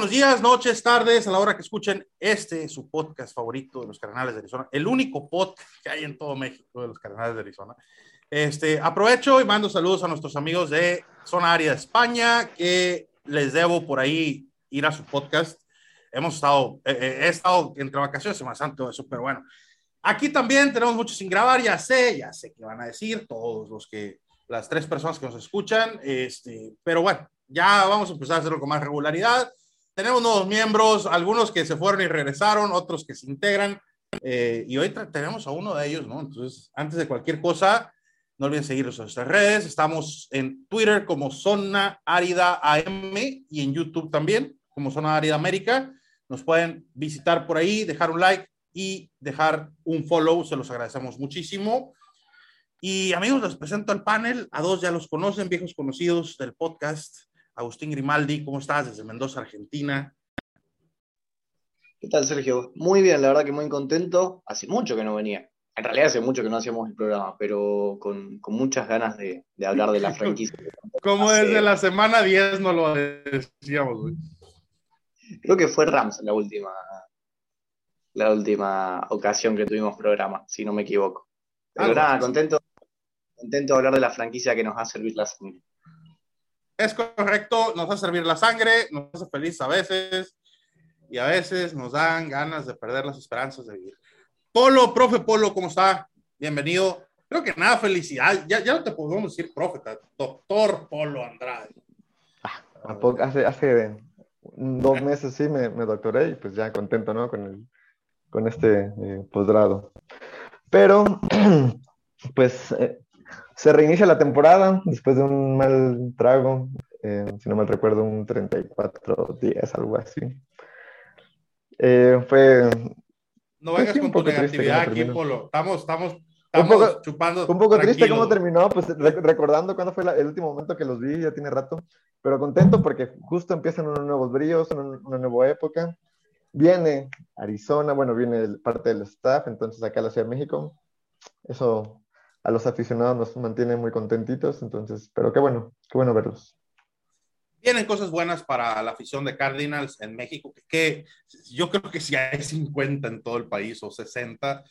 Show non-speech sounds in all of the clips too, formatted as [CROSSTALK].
buenos días, noches, tardes, a la hora que escuchen este, su podcast favorito de los Cardenales de Arizona, el único podcast que hay en todo México de los Cardenales de Arizona. Este, aprovecho y mando saludos a nuestros amigos de Zona Área de España, que les debo por ahí ir a su podcast. Hemos estado, eh, eh, he estado entre vacaciones, más santo eso, pero bueno. Aquí también tenemos mucho sin grabar, ya sé, ya sé qué van a decir todos los que, las tres personas que nos escuchan, este, pero bueno, ya vamos a empezar a hacerlo con más regularidad. Tenemos nuevos miembros, algunos que se fueron y regresaron, otros que se integran, eh, y hoy tenemos a uno de ellos, ¿no? Entonces, antes de cualquier cosa, no olviden seguirnos en nuestras redes. Estamos en Twitter como Zona Árida AM y en YouTube también como Zona Árida América. Nos pueden visitar por ahí, dejar un like y dejar un follow. Se los agradecemos muchísimo. Y amigos, les presento al panel. A dos ya los conocen, viejos conocidos del podcast. Agustín Grimaldi, ¿cómo estás? Desde Mendoza, Argentina. ¿Qué tal, Sergio? Muy bien, la verdad que muy contento. Hace mucho que no venía. En realidad hace mucho que no hacíamos el programa, pero con, con muchas ganas de, de, hablar de la [LAUGHS] franquicia. Como desde la semana 10 no lo decíamos, güey. Creo que fue Rams la última, la última ocasión que tuvimos programa, si no me equivoco. Pero nada, contento, contento de hablar de la franquicia que nos va a servir la sangre. Es correcto, nos a servir la sangre, nos hace feliz a veces y a veces nos dan ganas de perder las esperanzas de vivir. Polo, profe Polo, ¿cómo está? Bienvenido. Creo que nada, felicidad. Ya, ya no te podemos decir profeta, doctor Polo Andrade. Ah, ¿A poco? Hace, hace dos meses sí me, me, doctoré y pues ya contento, ¿no? Con, el, con este eh, posgrado. Pero, [CLEARS THROAT] pues, eh, se reinicia la temporada después de un mal trago, eh, si no mal recuerdo, un 34 días, algo así. Eh, fue no vengas con tu negatividad aquí, Polo. Estamos, estamos, estamos un poco, chupando. Un poco triste cómo terminó, pues recordando cuándo fue la, el último momento que los vi, ya tiene rato, pero contento porque justo empiezan unos nuevos bríos, una, una nueva época. Viene Arizona, bueno, viene parte del staff, entonces acá a la Ciudad de México. Eso a los aficionados nos mantiene muy contentitos, entonces, pero qué bueno, qué bueno verlos. Vienen cosas buenas para la afición de Cardinals en México, que, yo creo que si hay 50 en todo el país o 60,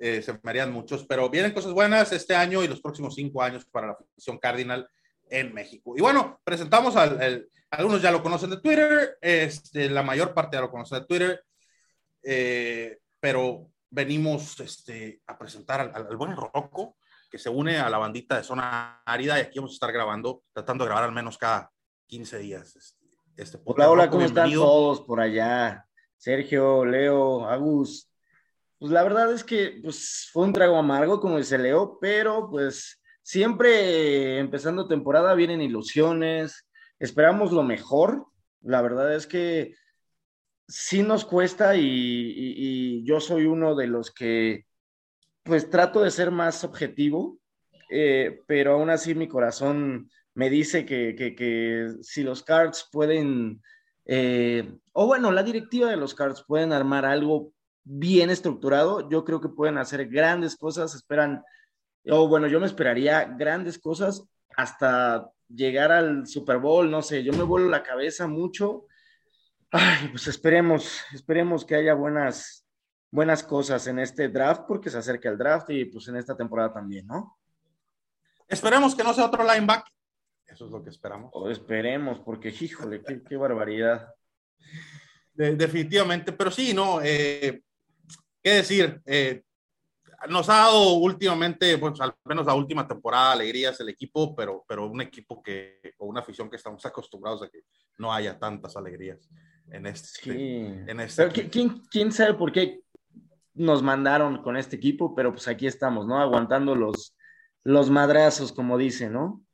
eh, se me harían muchos, pero vienen cosas buenas este año y los próximos cinco años para la afición Cardinal en México. Y bueno, presentamos al, algunos ya lo conocen de Twitter, este, la mayor parte ya lo conocen de Twitter, eh, pero venimos este, a presentar al, al, buen Rocco, que se une a la bandita de Zona Árida y aquí vamos a estar grabando, tratando de grabar al menos cada 15 días. Este, este hola, hola, ¿cómo están todos por allá? Sergio, Leo, Agus. Pues la verdad es que pues, fue un trago amargo, como dice Leo, pero pues siempre empezando temporada vienen ilusiones, esperamos lo mejor. La verdad es que sí nos cuesta y, y, y yo soy uno de los que pues trato de ser más objetivo, eh, pero aún así mi corazón me dice que, que, que si los Cards pueden, eh, o bueno, la directiva de los Cards pueden armar algo bien estructurado, yo creo que pueden hacer grandes cosas, esperan, o bueno, yo me esperaría grandes cosas hasta llegar al Super Bowl, no sé, yo me vuelo la cabeza mucho. Ay, pues esperemos, esperemos que haya buenas, buenas cosas en este draft porque se acerca el draft y pues en esta temporada también, ¿no? Esperemos que no sea otro lineback. Eso es lo que esperamos. O esperemos, porque híjole, qué, qué barbaridad. De, definitivamente, pero sí, no, eh, qué decir, eh, nos ha dado últimamente, pues al menos la última temporada, alegrías el equipo, pero, pero un equipo que, o una afición que estamos acostumbrados a que no haya tantas alegrías en este. Sí. En este pero, ¿quién, ¿Quién sabe por qué nos mandaron con este equipo? Pero pues aquí estamos, ¿no? Aguantando los, los madrazos, como dice, ¿no?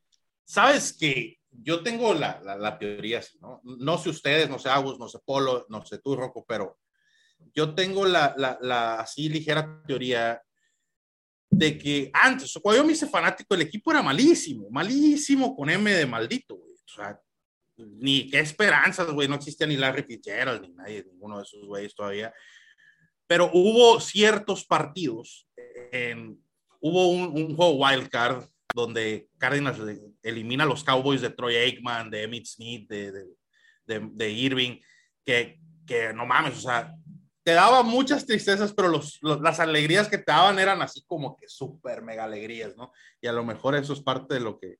Sabes que yo tengo la, la, la, teoría, ¿no? No sé ustedes, no sé Agus, no sé Polo, no sé tú, Rocco, pero yo tengo la, la, la así ligera teoría de que antes, cuando yo me hice fanático, el equipo era malísimo, malísimo con M de maldito, güey. O sea, ni qué esperanzas, güey, no existía ni Larry Fitzgerald, ni nadie, ninguno de esos güeyes todavía. Pero hubo ciertos partidos, en, hubo un, un juego wild card donde Cardinals elimina a los Cowboys de Troy Aikman, de Emmitt Smith, de, de, de, de Irving, que, que no mames, o sea, te daba muchas tristezas, pero los, las alegrías que te daban eran así como que súper mega alegrías, ¿no? Y a lo mejor eso es parte de lo que,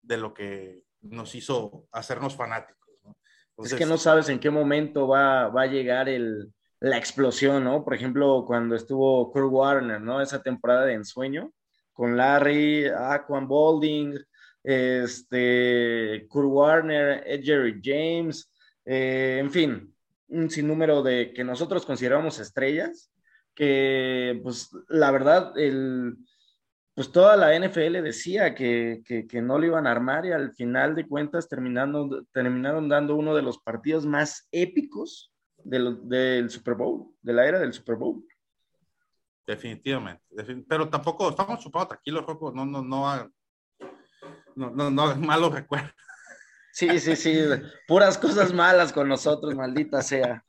de lo que nos hizo hacernos fanáticos, ¿no? es que no sabes en qué momento va, va a llegar el, la explosión, ¿no? Por ejemplo, cuando estuvo Kurt Warner, ¿no? Esa temporada de ensueño, con Larry, Aquan Balding, este, Kurt Warner, Jerry James, eh, en fin, un sinnúmero de que nosotros consideramos estrellas, que pues la verdad, el, pues toda la NFL decía que, que, no lo iban a armar y al final de cuentas terminando, terminaron dando uno de los partidos más épicos del, del Super Bowl, de la era del Super Bowl. Definitivamente, pero tampoco estamos chupando tranquilos, Rocco, no, no, no, no, no, no, malos recuerdos. Sí, sí, sí, puras cosas malas con nosotros, maldita sea.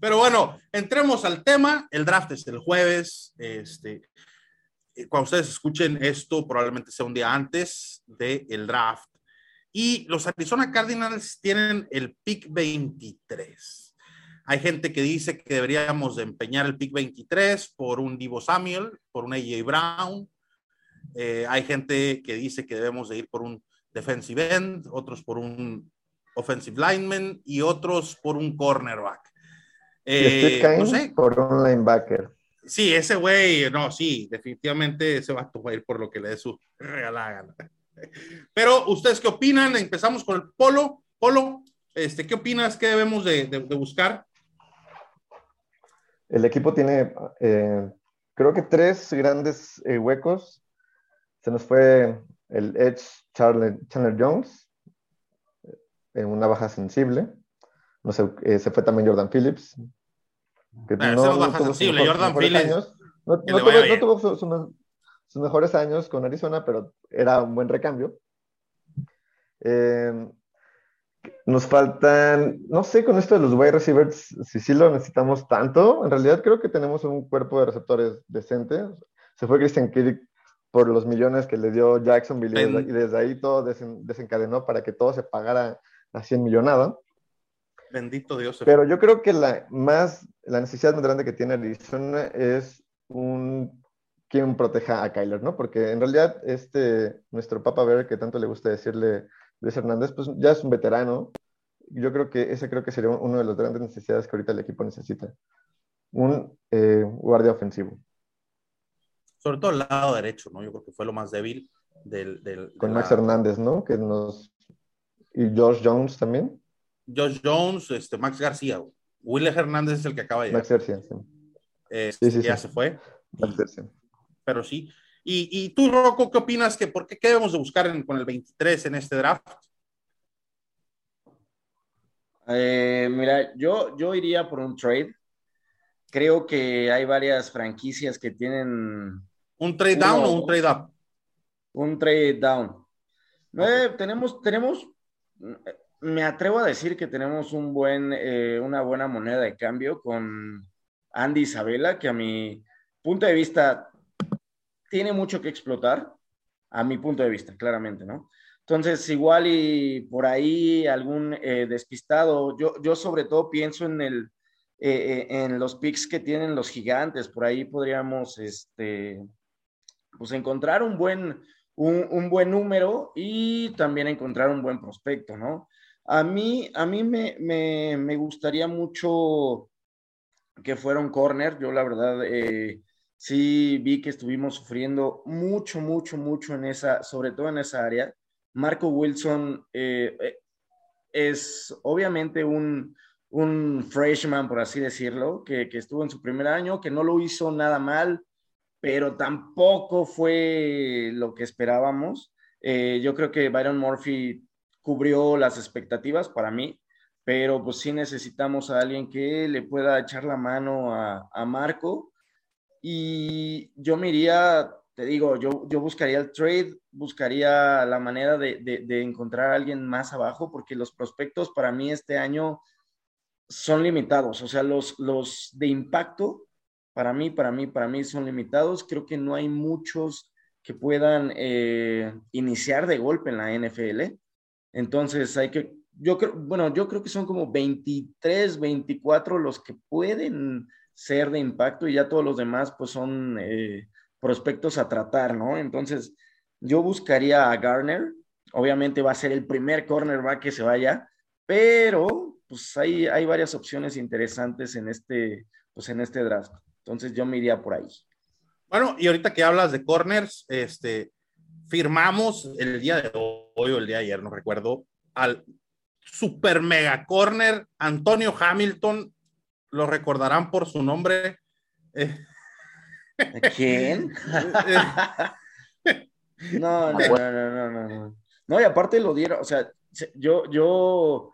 Pero bueno, entremos al tema. El draft es el jueves. Este, cuando ustedes escuchen esto, probablemente sea un día antes del draft. Y los Arizona Cardinals tienen el pick 23. Hay gente que dice que deberíamos de empeñar el pick 23 por un Divo Samuel, por un AJ Brown. Eh, hay gente que dice que debemos de ir por un defensive end, otros por un offensive lineman y otros por un cornerback. Eh, no sé. Por un linebacker. Sí, ese güey, no, sí, definitivamente ese va a ir por lo que le dé su regalada [LAUGHS] Pero, ¿ustedes qué opinan? Empezamos con el Polo. Polo, este, ¿qué opinas? ¿Qué debemos de buscar? El equipo tiene, eh, creo que tres grandes eh, huecos. Se nos fue el Edge Chandler Jones en una baja sensible. No sé, eh, se fue también Jordan Phillips. Que no, baja sensible, Jordan Phillips. No, tuvo, sus, mejores años con Arizona, pero era un buen recambio. Eh, nos faltan, no sé, con esto de los wide receivers, si sí lo necesitamos tanto. En realidad creo que tenemos un cuerpo de receptores decente. Se fue Christian Kirk por los millones que le dio Jacksonville y desde, ahí todo desencadenó para que todo se pagara a 100 millonada. Bendito Dios. Pero yo creo que la, más, la necesidad más grande que tiene Arizona es un quien proteja a Kyler, ¿no? Porque en realidad este, nuestro Papa Bear, que tanto le gusta decirle Luis Hernández, pues ya es un veterano. Yo creo que ese creo que sería uno de las grandes necesidades que ahorita el equipo necesita. Un eh, guardia ofensivo. Sobre todo el lado derecho, ¿no? Yo creo que fue lo más débil del... del Con Max Hernández, ¿no? Que nos... Y Josh Jones también. Josh Jones, este, Max García. Willer Hernández es el que acaba de llegar. Max García, sí. Este, sí, ya se fue. Max García. Pero sí, y, tú, Rocco, ¿qué opinas? Que por qué, debemos de buscar con el 23 en este draft? Eh, mira, yo, yo iría por un trade. Creo que hay varias franquicias que tienen... ¿Un trade down o un trade up? Un trade down. Eh, tenemos, tenemos, me atrevo a decir que tenemos un buen, eh, una buena moneda de cambio con Andy Isabela, que a mi punto de vista tiene mucho que explotar, a mi punto de vista, claramente, ¿no? Entonces, igual y por ahí algún eh, despistado, yo, yo sobre todo pienso en, el, eh, eh, en los picks que tienen los gigantes, por ahí podríamos, este, pues encontrar un buen, un, buen número y también encontrar un buen prospecto, ¿no? A mí, a mí me, me, me gustaría mucho que fuera un corner, yo la verdad sí vi que estuvimos sufriendo mucho, mucho, mucho en esa, sobre todo en esa área. Marco Wilson eh, eh, es obviamente un, un, freshman, por así decirlo, que, que, estuvo en su primer año, que no lo hizo nada mal, pero tampoco fue lo que esperábamos. Eh, yo creo que Byron Murphy cubrió las expectativas para mí, pero pues sí necesitamos a alguien que le pueda echar la mano a, a Marco y yo me iría, te digo, yo, yo buscaría el trade, buscaría la manera de, de, encontrar a alguien más abajo, porque los prospectos para mí este año son limitados. O sea, los, los de impacto, para mí, para mí, para mí son limitados. Creo que no hay muchos que puedan eh, iniciar de golpe en la NFL. Entonces hay que yo creo, bueno, yo creo que son como 23, 24 los que pueden ser de impacto y ya todos los demás pues son eh, prospectos a tratar, ¿no? Entonces, yo buscaría a Garner, obviamente va a ser el primer cornerback que se vaya, pero pues hay, hay varias opciones interesantes en este, pues en este draft. Entonces yo me iría por ahí. Bueno, y ahorita que hablas de corners, este, firmamos el día de hoy o el día de ayer, no recuerdo, al super mega corner Antonio Hamilton, lo recordarán por su nombre. ¿Quién? [LAUGHS] no, no, no, no, no, no. No, y aparte lo dieron, o sea, yo, yo,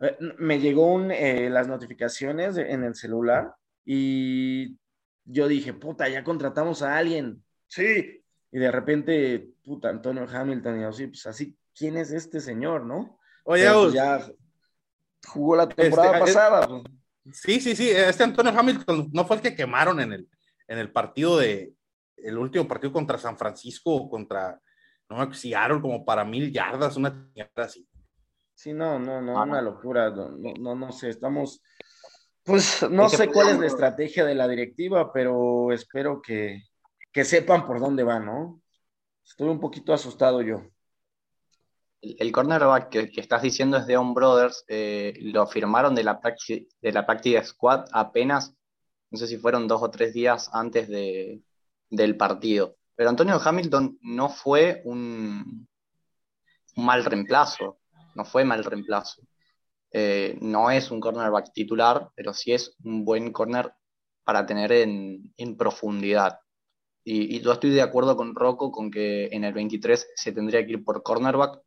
eh, me llegó un, eh, las notificaciones en el celular y yo dije, puta, ya contratamos a alguien. Sí. Y de repente, puta, Antonio Hamilton, y yo, sí, pues así, ¿quién es este señor, no? Oye, pues, ya jugó la temporada este, pasada. Pues. Sí, sí, sí, este Antonio Hamilton no fue el que quemaron en el, en el partido de, el último partido contra San Francisco o contra, no si Seattle, como para mil yardas, una tierra así. Sí, no, no, no, una locura, no, no, no sé, estamos, pues no sé cuál es la estrategia de la directiva, pero espero que, que sepan por dónde van, ¿no? Estoy un poquito asustado yo el, cornerback que, estás diciendo es de On Brothers, eh, lo firmaron de la, de la práctica squad apenas, no sé si fueron dos o tres días antes de, del partido. Pero Antonio Hamilton no fue un, mal reemplazo, no fue mal reemplazo. Eh, no es un cornerback titular, pero sí es un buen corner para tener en, profundidad. Y, y, yo estoy de acuerdo con Rocco con que en el 23 se tendría que ir por cornerback,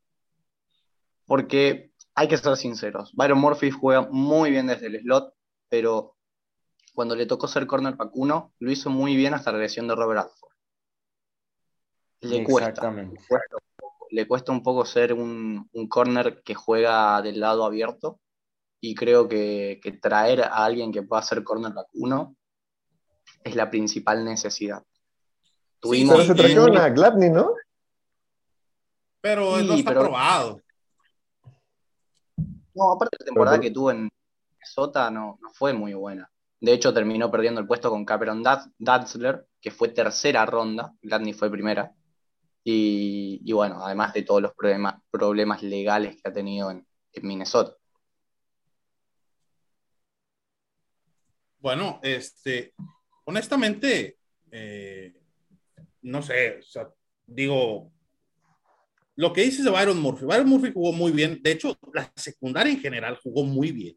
porque hay que ser sinceros. Byron Murphy juega muy bien desde el slot, pero cuando le tocó ser cornerback 1, lo hizo muy bien hasta la lesión de Robert Alford. Le cuesta, le cuesta, un poco ser un, corner que juega del lado abierto y creo que, traer a alguien que pueda ser cornerback 1 es la principal necesidad. Tuvimos pero se trajeron a Gladney, ¿no? Pero no está probado. No, aparte la temporada que tuvo en Minnesota no, no fue muy buena. De hecho, terminó perdiendo el puesto con Cameron Datzler, que fue tercera ronda, Gladney fue primera. Y, bueno, además de todos los problemas, problemas legales que ha tenido en, Minnesota. Bueno, este, honestamente, eh, no sé, o sea, digo, lo que dices de Byron Murphy, Byron Murphy jugó muy bien. De hecho, la secundaria en general jugó muy bien.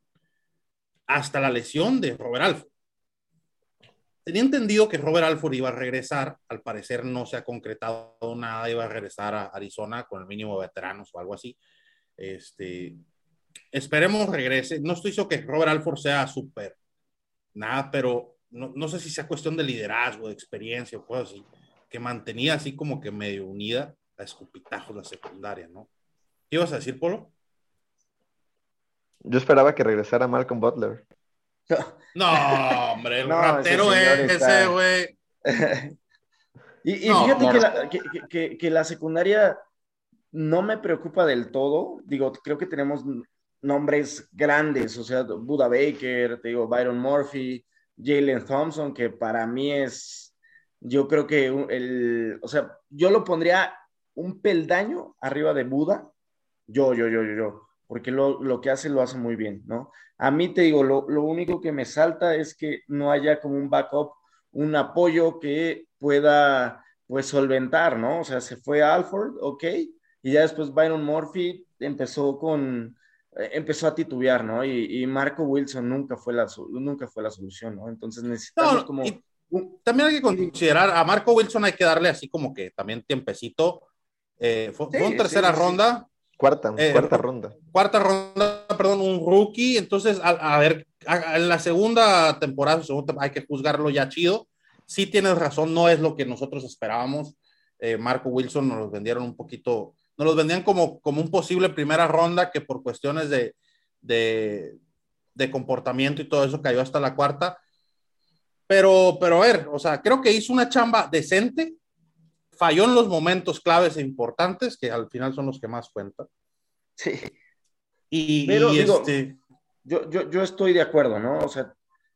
Hasta la lesión de Robert Alford. Tenía entendido que Robert Alford iba a regresar. Al parecer no se ha concretado nada. Iba a regresar a Arizona con el mínimo de veteranos o algo así. Este, esperemos regrese. No estoy seguro que Robert Alford sea súper nada, pero no, no, sé si sea cuestión de liderazgo, de experiencia o cosas así, que mantenía así como que medio unida a escupitajos la secundaria, ¿no? ¿Qué ibas a decir, Polo? Yo esperaba que regresara Malcolm Butler. [LAUGHS] No, hombre, el ratero ese, güey. y, fíjate que, la, secundaria no me preocupa del todo. Digo, creo que tenemos nombres grandes, o sea, Buda Baker, te digo, Byron Murphy, Jalen Thompson, que para mí es, yo creo que el, o sea, yo lo pondría un peldaño arriba de Buda, yo, yo, yo, yo, yo, porque lo, que hace lo hace muy bien, ¿no? A mí te digo, lo, único que me salta es que no haya como un backup, un apoyo que pueda, pues, solventar, ¿no? O sea, se fue Alford, ok, y ya después Byron Murphy empezó con, eh, empezó a titubear, ¿no? Y, Marco Wilson nunca fue, la, nunca fue la solución, ¿no? Entonces necesitamos como... también hay que considerar, a Marco Wilson hay que darle así como que también tiempecito eh, fue, en tercera ronda. Cuarta, eh, cuarta ronda. Cuarta ronda, perdón, un rookie. Entonces, a, ver, en la segunda temporada, hay que juzgarlo ya chido. Sí tienes razón, no es lo que nosotros esperábamos. Eh, Marco Wilson nos los vendieron un poquito, nos los vendían como, como un posible primera ronda que por cuestiones de, de, de comportamiento y todo eso cayó hasta la cuarta. Pero, pero a ver, o sea, creo que hizo una chamba decente falló en los momentos claves e importantes, que al final son los que más cuentan. Sí. Y, Pero, y digo, este, Yo, yo, yo estoy de acuerdo, ¿no? O sea,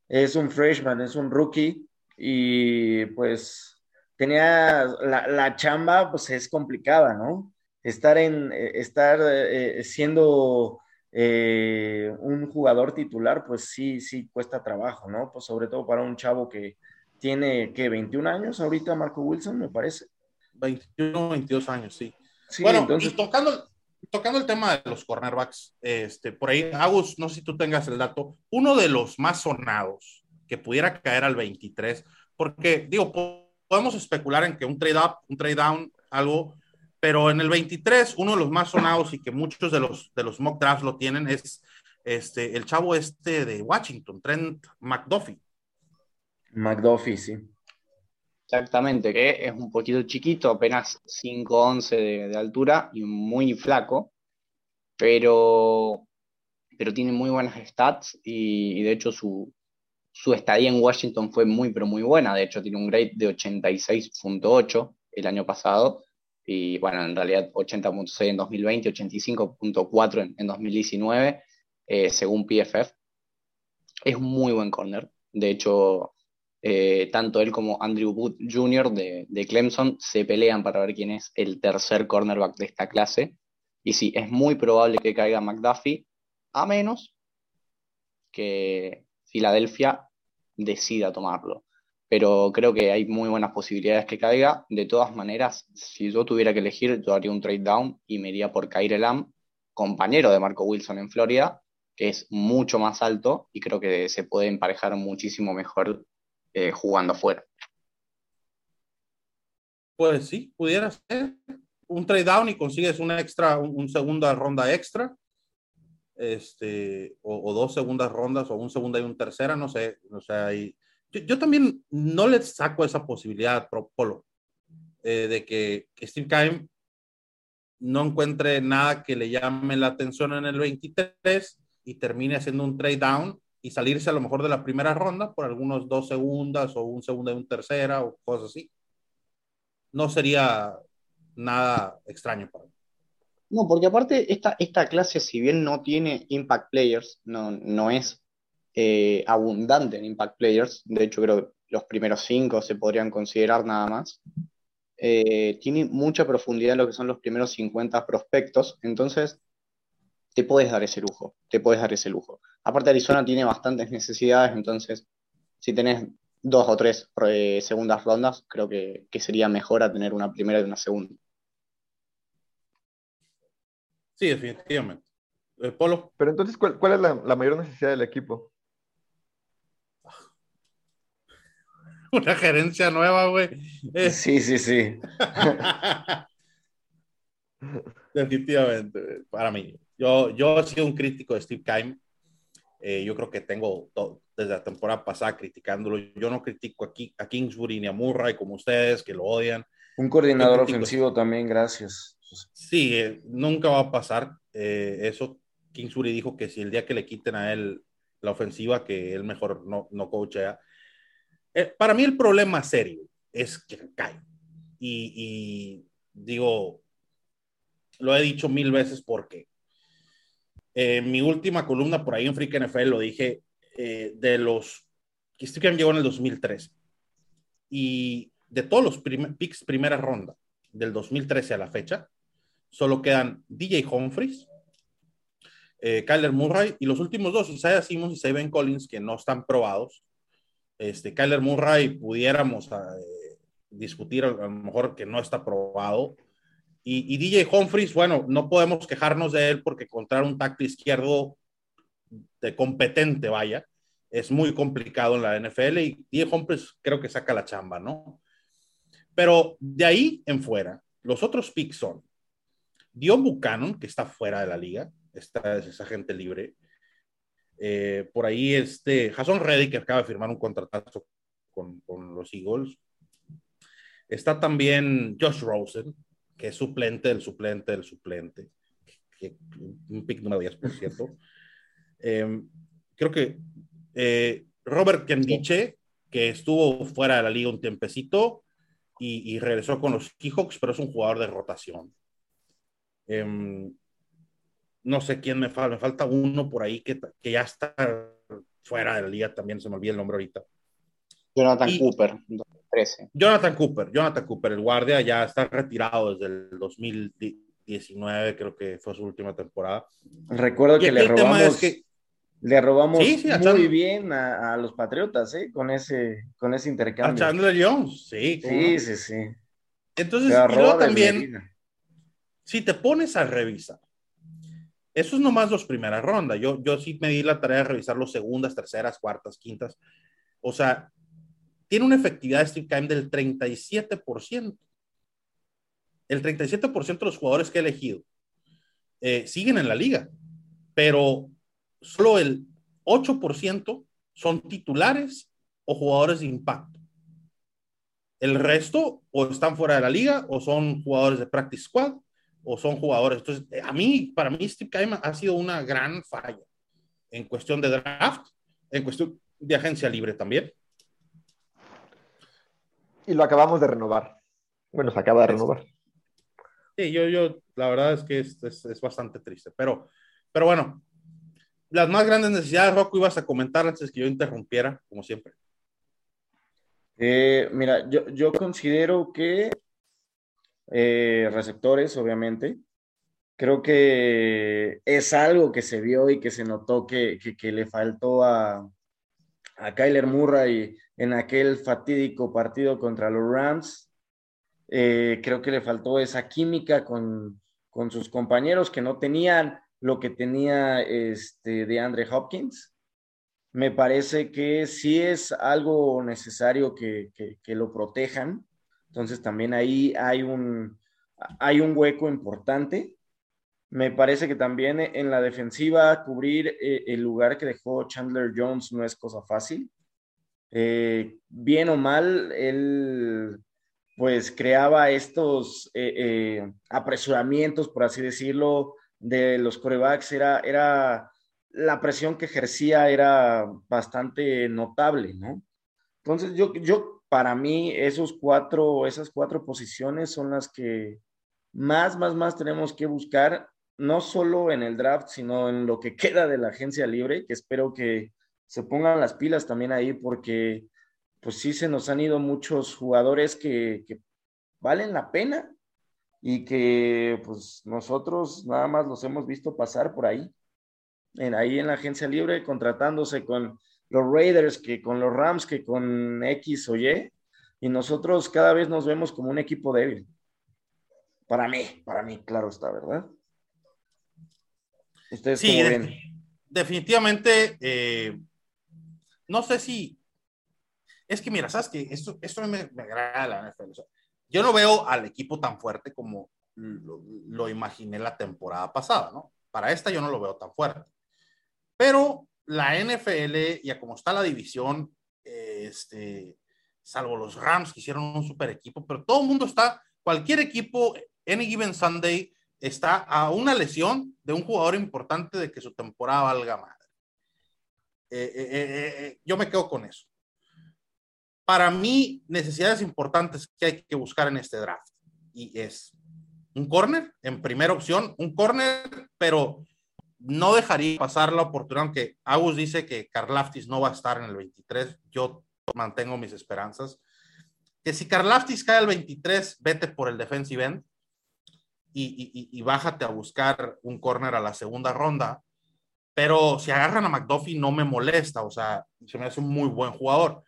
es un freshman, es un rookie y pues tenía la, la chamba, pues es complicada, ¿no? Estar en, eh, estar eh, siendo eh, un jugador titular, pues sí, sí cuesta trabajo, ¿no? Pues sobre todo para un chavo que tiene, ¿qué? 21 años ahorita, Marco Wilson, me parece. 21, 22 años, sí. Sí, bueno, entonces, y tocando, tocando el tema de los cornerbacks, este, por ahí, Agus, no sé si tú tengas el dato, uno de los más sonados que pudiera caer al 23, porque digo, po- podemos especular en que un trade up, un trade down, algo, pero en el 23, uno de los más sonados y que muchos de los, de los mock drafts lo tienen es este, el chavo este de Washington, Trent McDuffie. McDuffie, sí. Exactamente, que es un poquito chiquito, apenas 5'11 de, de altura y muy flaco, pero, pero tiene muy buenas stats y, de hecho su, su estadía en Washington fue muy, pero muy buena. De hecho, tiene un grade de 86.8 el año pasado y bueno, en realidad 80.6 en 2020, 85.4 en, en 2019, eh, según PFF. Es un muy buen corner. De hecho, eh, tanto él como Andrew Wood Jr. De, Clemson se pelean para ver quién es el tercer cornerback de esta clase. Y sí, es muy probable que caiga McDuffie, a menos que Filadelfia decida tomarlo. Pero creo que hay muy buenas posibilidades que caiga. De todas maneras, si yo tuviera que elegir, yo haría un trade down y me iría por Kyrie Lamb, compañero de Marco Wilson en Florida, que es mucho más alto y creo que se puede emparejar muchísimo mejor eh, jugando afuera. Pues sí, pudiera ser un trade down y consigues una extra, un, un segunda ronda extra, este, o, o, dos segundas rondas, o un segunda y un tercera, no sé, o sea, y yo, yo también no le saco esa posibilidad, Polo, eh, de que, que Steve Keim no encuentre nada que le llame la atención en el 23 y termine haciendo un trade down y salirse a lo mejor de la primera ronda por algunos dos segundas o un segundo y un tercera o cosas así. No sería nada extraño para mí. No, porque aparte esta, esta clase, si bien no tiene impact players, no, no es eh, abundante en impact players, de hecho creo que los primeros cinco se podrían considerar nada más, eh, tiene mucha profundidad en lo que son los primeros 50 prospectos, entonces te puedes dar ese lujo, te puedes dar ese lujo. Aparte Arizona tiene bastantes necesidades, entonces si tenés dos o tres eh, segundas rondas, creo que, que, sería mejor a tener una primera y una segunda. Sí, definitivamente. Eh, Polo. Pero entonces, ¿cuál, cuál es la, la, mayor necesidad del equipo? [LAUGHS] Una gerencia nueva, güey. Eh. Sí, sí, sí. [LAUGHS] definitivamente, para mí. Yo, yo he sido un crítico de Steve Keim. Eh, yo creo que tengo todo, desde la temporada pasada criticándolo. Yo no critico aquí a Kingsbury ni a Murray como ustedes que lo odian. Un coordinador ofensivo también, gracias. Sí, eh, nunca va a pasar eh, eso. Kingsbury dijo que si el día que le quiten a él la ofensiva, que él mejor no, no coachea. Eh, para mí el problema serio es que cae. Y, y, digo, lo he dicho mil veces porque eh, mi última columna por ahí en Freak NFL lo dije eh, de los que Steve llegó en el 2013 y de todos los prim picks primera ronda del 2013 a la fecha, solo quedan DJ Humphries, eh, Kyler Murray y los últimos dos, Isaiah Simmons y Saban Collins, que no están probados. Este, Kyler Murray pudiéramos eh, discutir a lo mejor que no está probado. Y, DJ Humphries, bueno, no podemos quejarnos de él porque encontrar un tackle izquierdo de competente, vaya, es muy complicado en la NFL y DJ Humphries creo que saca la chamba, ¿no? Pero de ahí en fuera, los otros picks son Dion Buchanan, que está fuera de la liga, esta es esa gente libre. Eh, por ahí este Jason Reddick, que acaba de firmar un contratazo con, con, los Eagles. Está también Josh Rosen, que es suplente del suplente del suplente. Que, un pick número 10, por cierto. [LAUGHS] Eh, creo que eh, Robert Kendiche, que estuvo fuera de la liga un tiempecito y, y regresó con los Seahawks, pero es un jugador de rotación. Eh, no sé quién me falta, me falta uno por ahí que, que ya está fuera de la liga también, se me olvida el nombre ahorita. Jonathan Cooper, 2013. Jonathan Cooper, Jonathan Cooper, el guardia ya está retirado desde el 2019, creo que fue su última temporada. Recuerdo que le robamos, que, le robamos muy bien a, los Patriotas, ¿eh? Con ese, con ese intercambio. A Chandler Jones, sí. Sí, sí, sí. Entonces, yo también, si te pones a revisar, eso es nomás los primeras rondas. Yo, yo sí me di la tarea de revisar los segundas, terceras, cuartas, quintas. O sea, tiene una efectividad de Steve Keim del 37%. El 37% de los jugadores que he elegido eh, siguen en la liga, pero solo el 8% son titulares o jugadores de impacto. El resto o están fuera de la liga o son jugadores de practice squad o son jugadores. Entonces, eh, a mí, para mí, Steve Keim ha sido una gran falla en cuestión de draft, en cuestión de agencia libre también y lo acabamos de renovar. Bueno, se acaba de renovar. Sí, yo, yo, la verdad es que es, es, bastante triste, pero, pero bueno, las más grandes necesidades, Rocco, ibas a comentar antes que yo interrumpiera, como siempre. Eh, mira, yo, yo, considero que eh, receptores, obviamente, creo que es algo que se vio y que se notó que, que, que le faltó a, a Kyler Murray en aquel fatídico partido contra los Rams. Eh, creo que le faltó esa química con, sus compañeros que no tenían lo que tenía este, de Andre Hopkins. Me parece que sí es algo necesario que, lo protejan. Entonces también ahí hay un, hay un hueco importante. Me parece que también en la defensiva cubrir eh, el lugar que dejó Chandler Jones no es cosa fácil. Eh, bien o mal, él pues creaba estos eh, apresuramientos, por así decirlo, de los corebacks. Era, era, la presión que ejercía era bastante notable, ¿no? Entonces, yo, yo, para mí, esos cuatro, esas cuatro posiciones son las que más, más, más tenemos que buscar, no solo en el draft, sino en lo que queda de la agencia libre, que espero que se pongan las pilas también ahí porque pues sí se nos han ido muchos jugadores que, valen la pena y que pues nosotros nada más los hemos visto pasar por ahí, en, ahí en la agencia libre, contratándose con los Raiders, que con los Rams, que con X o Y, y nosotros cada vez nos vemos como un equipo débil. Para mí, para mí, claro está, ¿verdad? Ustedes sí, definitivamente eh, no sé si. Es que mira, sabes que esto, esto me, me agrada la NFL. yo no veo al equipo tan fuerte como lo, imaginé la temporada pasada, ¿no? Para esta yo no lo veo tan fuerte. Pero la NFL, ya como está la división, este, salvo los Rams que hicieron un super equipo, pero todo el mundo está, cualquier equipo, any given Sunday, está a una lesión de un jugador importante de que su temporada valga más. Eh, eh, eh, yo me quedo con eso. Para mí, necesidades importantes que hay que buscar en este draft. Y es un corner, en primera opción, un corner, pero no dejaría pasar la oportunidad, aunque Agus dice que Karlaftis no va a estar en el 23, yo mantengo mis esperanzas. Que si Karlaftis cae al 23, vete por el defensive end y, bájate a buscar un corner a la segunda ronda pero si agarran a McDuffie no me molesta, o sea, se me hace un muy buen jugador.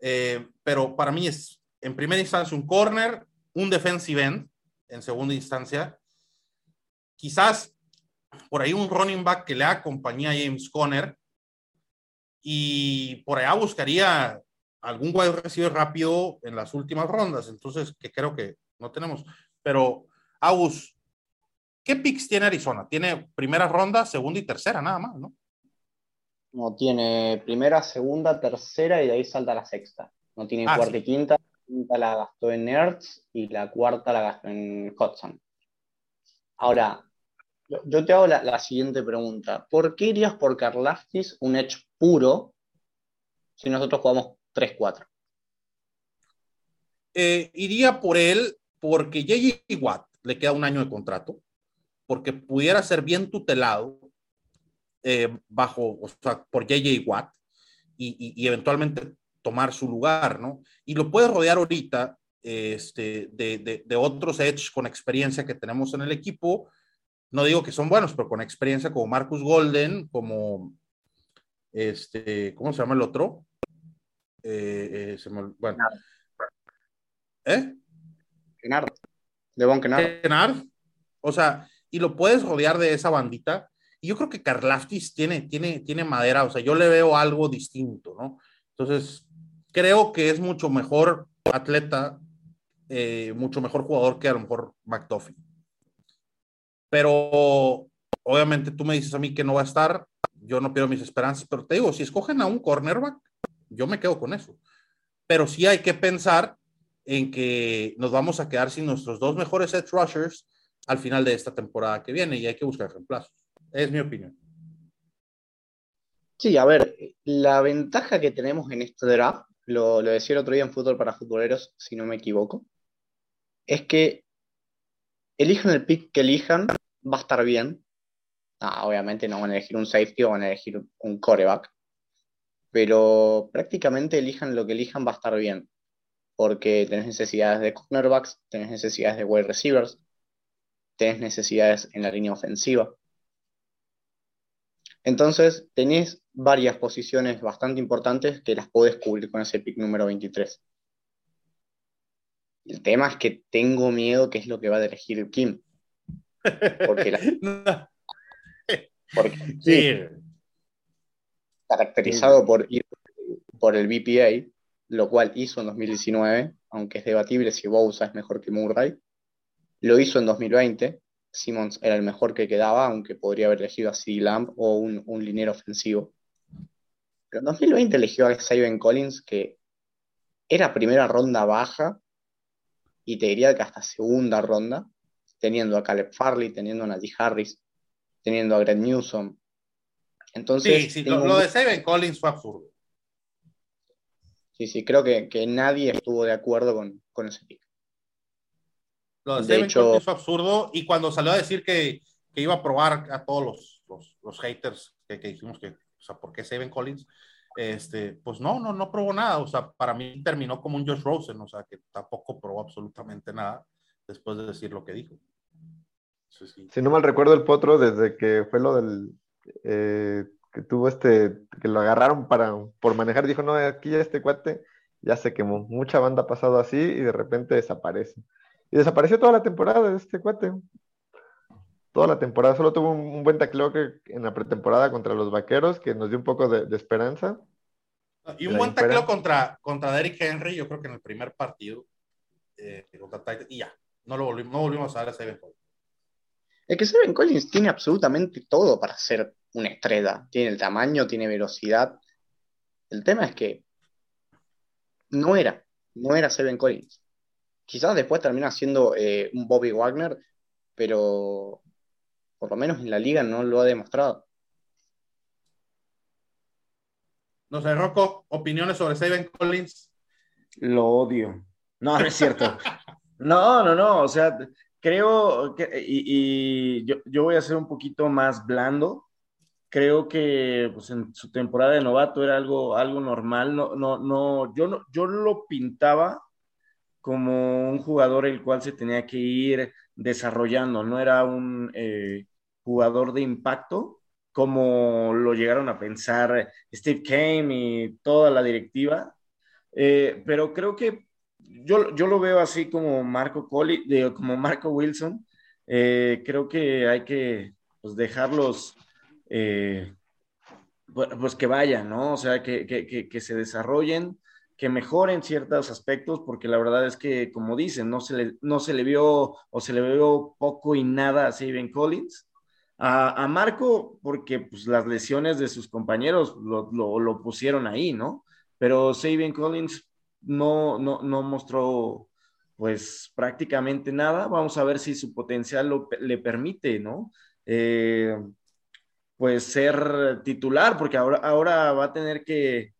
Eh, pero para mí es, en primera instancia, un corner, un defensive end, en segunda instancia. Quizás por ahí un running back que le acompañe a James Conner. Y por allá buscaría algún wide receiver rápido en las últimas rondas. Entonces, que creo que no tenemos. Pero, Agus, ¿Qué picks tiene Arizona? Tiene primera ronda, segunda y tercera, nada más, ¿no? No, tiene primera, segunda, tercera y de ahí salta la sexta. No tiene ah, cuarta y quinta. La quinta la gastó en Nerds y la cuarta la gastó en Hudson. Ahora, yo te hago la, siguiente pregunta. ¿Por qué irías por Karlaftis un edge puro si nosotros jugamos 3-4? Eh, iría por él porque J.J. Watt le queda un año de contrato porque pudiera ser bien tutelado eh, bajo, o sea, por JJ Watt y, y, eventualmente tomar su lugar, ¿no? Y lo puedes rodear ahorita este, de, de, de, otros Edge con experiencia que tenemos en el equipo. No digo que son buenos, pero con experiencia como Marcus Golden, como este, ¿cómo se llama el otro? Eh, eh, se me, bueno. ¿Eh? Devon Kennard. Kennard. O sea, y lo puedes rodear de esa bandita. Y yo creo que Karlaftis tiene, tiene, tiene madera, o sea, yo le veo algo distinto, ¿no? Entonces, creo que es mucho mejor atleta, eh, mucho mejor jugador que a lo mejor McDuffie. Pero obviamente tú me dices a mí que no va a estar, yo no pierdo mis esperanzas, pero te digo, si escogen a un cornerback, yo me quedo con eso. Pero sí hay que pensar en que nos vamos a quedar sin nuestros dos mejores edge rushers al final de esta temporada que viene y hay que buscar reemplazos. Es mi opinión. Sí, a ver, la ventaja que tenemos en este draft, lo, lo decía el otro día en Fútbol para Futboleros, si no me equivoco, es que elijan el pick que elijan, va a estar bien. Ah, obviamente no van a elegir un safety o van a elegir un coreback, pero prácticamente elijan lo que elijan, va a estar bien. Porque tenés necesidades de cornerbacks, tenés necesidades de wide receivers, tenés necesidades en la línea ofensiva. Entonces, tenés varias posiciones bastante importantes que las podés cubrir con ese pick número 23. El tema es que tengo miedo que es lo que va a elegir Kim. Porque, la... [LAUGHS] porque sí. caracterizado por ir por el BPA, lo cual hizo en 2019, aunque es debatible si Bousa es mejor que Murray. Lo hizo en 2020. Simmons era el mejor que quedaba, aunque podría haber elegido a CD Lamb o un, un linero ofensivo. Pero en 2020 eligió a Simon Collins, que era primera ronda baja, y te diría que hasta segunda ronda, teniendo a Caleb Farley, teniendo a Najee Harris, teniendo a Greg Newsom. Entonces, sí, sí, lo, lo, de Simon Collins fue absurdo. Sí, sí, creo que, que nadie estuvo de acuerdo con, con ese pick. Lo de, de hecho, es absurdo. Y cuando salió a decir que, que iba a probar a todos los, los, los haters que, que, dijimos que, o sea, ¿por qué Seven Collins? Este, pues no, no, no probó nada. O sea, para mí terminó como un Josh Rosen, o sea, que tampoco probó absolutamente nada después de decir lo que dijo. Sí, sí. Si no mal recuerdo, el potro, desde que fue lo del. Eh, que tuvo este. que lo agarraron para, por manejar, dijo: No, aquí ya este cuate ya se quemó. Mucha banda ha pasado así y de repente desaparece. Y desapareció toda la temporada de este cuate. Toda la temporada. Solo tuvo un, un buen tacleo que en la pretemporada contra los vaqueros, que nos dio un poco de, de esperanza. Y un buen tacleo contra, contra Derrick Henry, yo creo que en el primer partido. Eh, contra Titan, y ya. No, lo volvimos, no volvimos a ver Seven Collins. Es que Seven Collins tiene absolutamente todo para ser una estrella. Tiene el tamaño, tiene velocidad. El tema es que no era, no era Seven Collins. Quizás después termina siendo eh, un Bobby Wagner, pero por lo menos en la liga no lo ha demostrado. No sé, Rocco, opiniones sobre Seven Collins. Lo odio. No, no es cierto. [LAUGHS] no, no, no. O sea, creo que, y, yo, yo, voy a ser un poquito más blando. Creo que pues, en su temporada de novato era algo, algo normal. No, no, no, yo no, yo lo pintaba como un jugador el cual se tenía que ir desarrollando, no era un eh, jugador de impacto como lo llegaron a pensar Steve Kane y toda la directiva, eh, pero creo que yo, yo, lo veo así como Marco, Colli, como Marco Wilson, eh, creo que hay que pues, dejarlos eh, pues que vayan, ¿no? O sea, que, que, que se desarrollen, que mejoren ciertos aspectos, porque la verdad es que, como dicen, no se le, no se le vio o se le vio poco y nada a Steven Collins. A, Marco, porque pues, las lesiones de sus compañeros lo, lo, pusieron ahí, ¿no? Pero Steven Collins no, no, no, mostró pues prácticamente nada. Vamos a ver si su potencial lo, le permite, ¿no? Eh, pues ser titular, porque ahora, ahora va a tener que,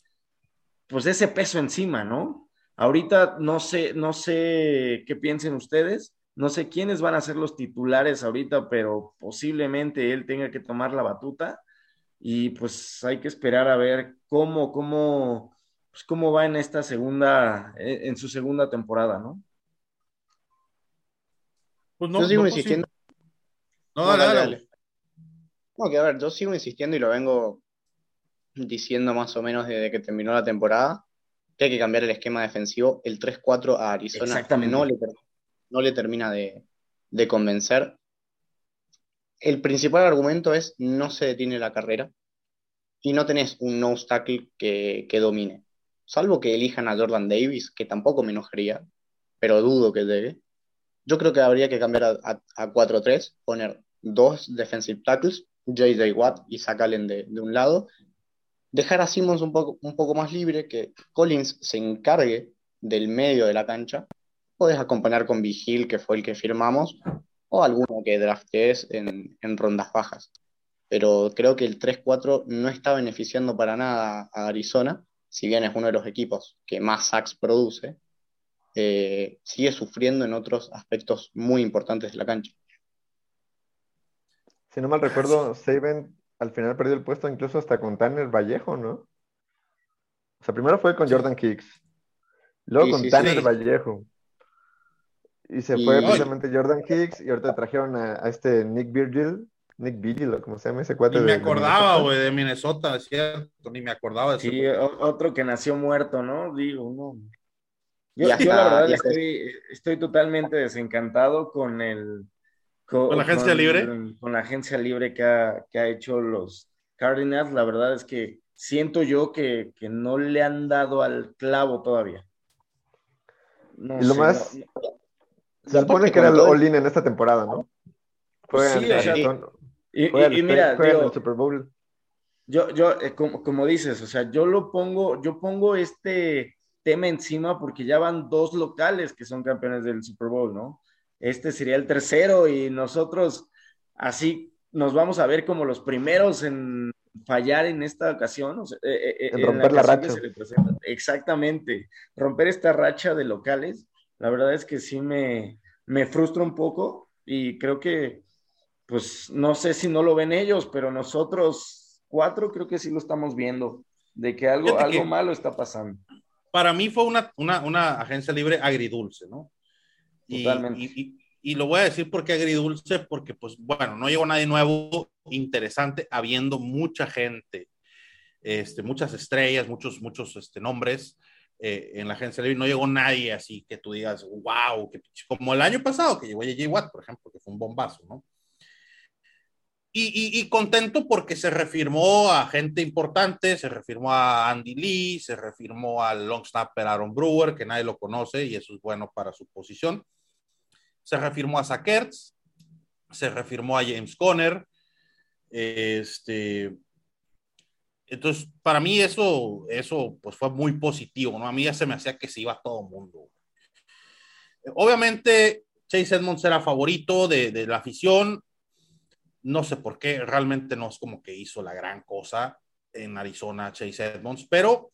pues ese peso encima, ¿no? Ahorita no sé, no sé qué piensen ustedes. No sé quiénes van a ser los titulares ahorita, pero posiblemente él tenga que tomar la batuta y pues hay que esperar a ver cómo, cómo, pues cómo va en esta segunda, en su segunda temporada, ¿no? Pues no, yo sigo insistiendo. No, dale, dale, No, que a ver, yo sigo insistiendo y lo vengo diciendo más o menos desde que terminó la temporada, que hay que cambiar el esquema defensivo. El 3-4 a Arizona no le, no le termina de, de convencer. El principal argumento es no se detiene la carrera y no tenés un no tackle que, que, domine. Salvo que elijan a Jordan Davis, que tampoco me enojaría, pero dudo que debe. Yo creo que habría que cambiar a, a, 4-3, poner dos defensive tackles, JJ Watt y Zach Allen de, de, un lado, dejar a Simmons un poco, un poco más libre, que Collins se encargue del medio de la cancha. Puedes acompañar con Vigil, que fue el que firmamos, o alguno que draftees en, en rondas bajas. Pero creo que el 3-4 no está beneficiando para nada a Arizona, si bien es uno de los equipos que más sacks produce, eh, sigue sufriendo en otros aspectos muy importantes de la cancha. Si no mal recuerdo, Saban al final perdió el puesto incluso hasta con Tanner Vallejo, ¿no? O sea, primero fue con Jordan Kicks, luego con Tanner Vallejo. Y se fue precisamente Jordan Hicks y ahorita trajeron a, este Nick Virgil, Nick Virgil o como se llama ese cuate. Ni me acordaba, güey, de, Minnesota, es cierto, ni me acordaba de Sí, otro que nació muerto, ¿no? Digo, no. Yo, la verdad estoy, estoy, totalmente desencantado con el... ¿Con, la agencia libre? Con la agencia libre que ha, que ha hecho los Cardinals. La verdad es que siento yo que, que no le han dado al clavo todavía. No y lo más... Se supone que era el all-in en esta temporada, ¿no? Fue sí, o sea, y, mira, el Super Bowl. Yo, yo eh, como, como, dices, o sea, yo lo pongo, yo pongo este tema encima porque ya van dos locales que son campeones del Super Bowl, ¿no? Este sería el tercero y nosotros así nos vamos a ver como los primeros en fallar en esta ocasión, o sea, eh, eh, en romper la, la racha. Exactamente, romper esta racha de locales la verdad es que sí me, me frustra un poco y creo que, pues no sé si no lo ven ellos, pero nosotros cuatro creo que sí lo estamos viendo, de que algo, algo malo está pasando. Para mí fue una, una, una agencia libre agridulce, ¿no? Totalmente. Y, y, lo voy a decir porque agridulce, porque pues bueno, no llegó nadie nuevo, interesante, habiendo mucha gente, este, muchas estrellas, muchos, muchos este, nombres eh, en la agencia libre, no llegó nadie así que tú digas, wow, que, como el año pasado que llegó J.J. Watt, por ejemplo, que fue un bombazo, ¿no? Y, y, contento porque se refirmó a gente importante, se refirmó a Andy Lee, se refirmó al long snapper Aaron Brewer, que nadie lo conoce y eso es bueno para su posición. Se refirmó a Sackers, se refirmó a James Conner, este, entonces, para mí eso, eso pues fue muy positivo, ¿no? A mí ya se me hacía que se iba todo el mundo. Obviamente, Chase Edmonds era favorito de, de, la afición. No sé por qué, realmente no es como que hizo la gran cosa en Arizona Chase Edmonds, pero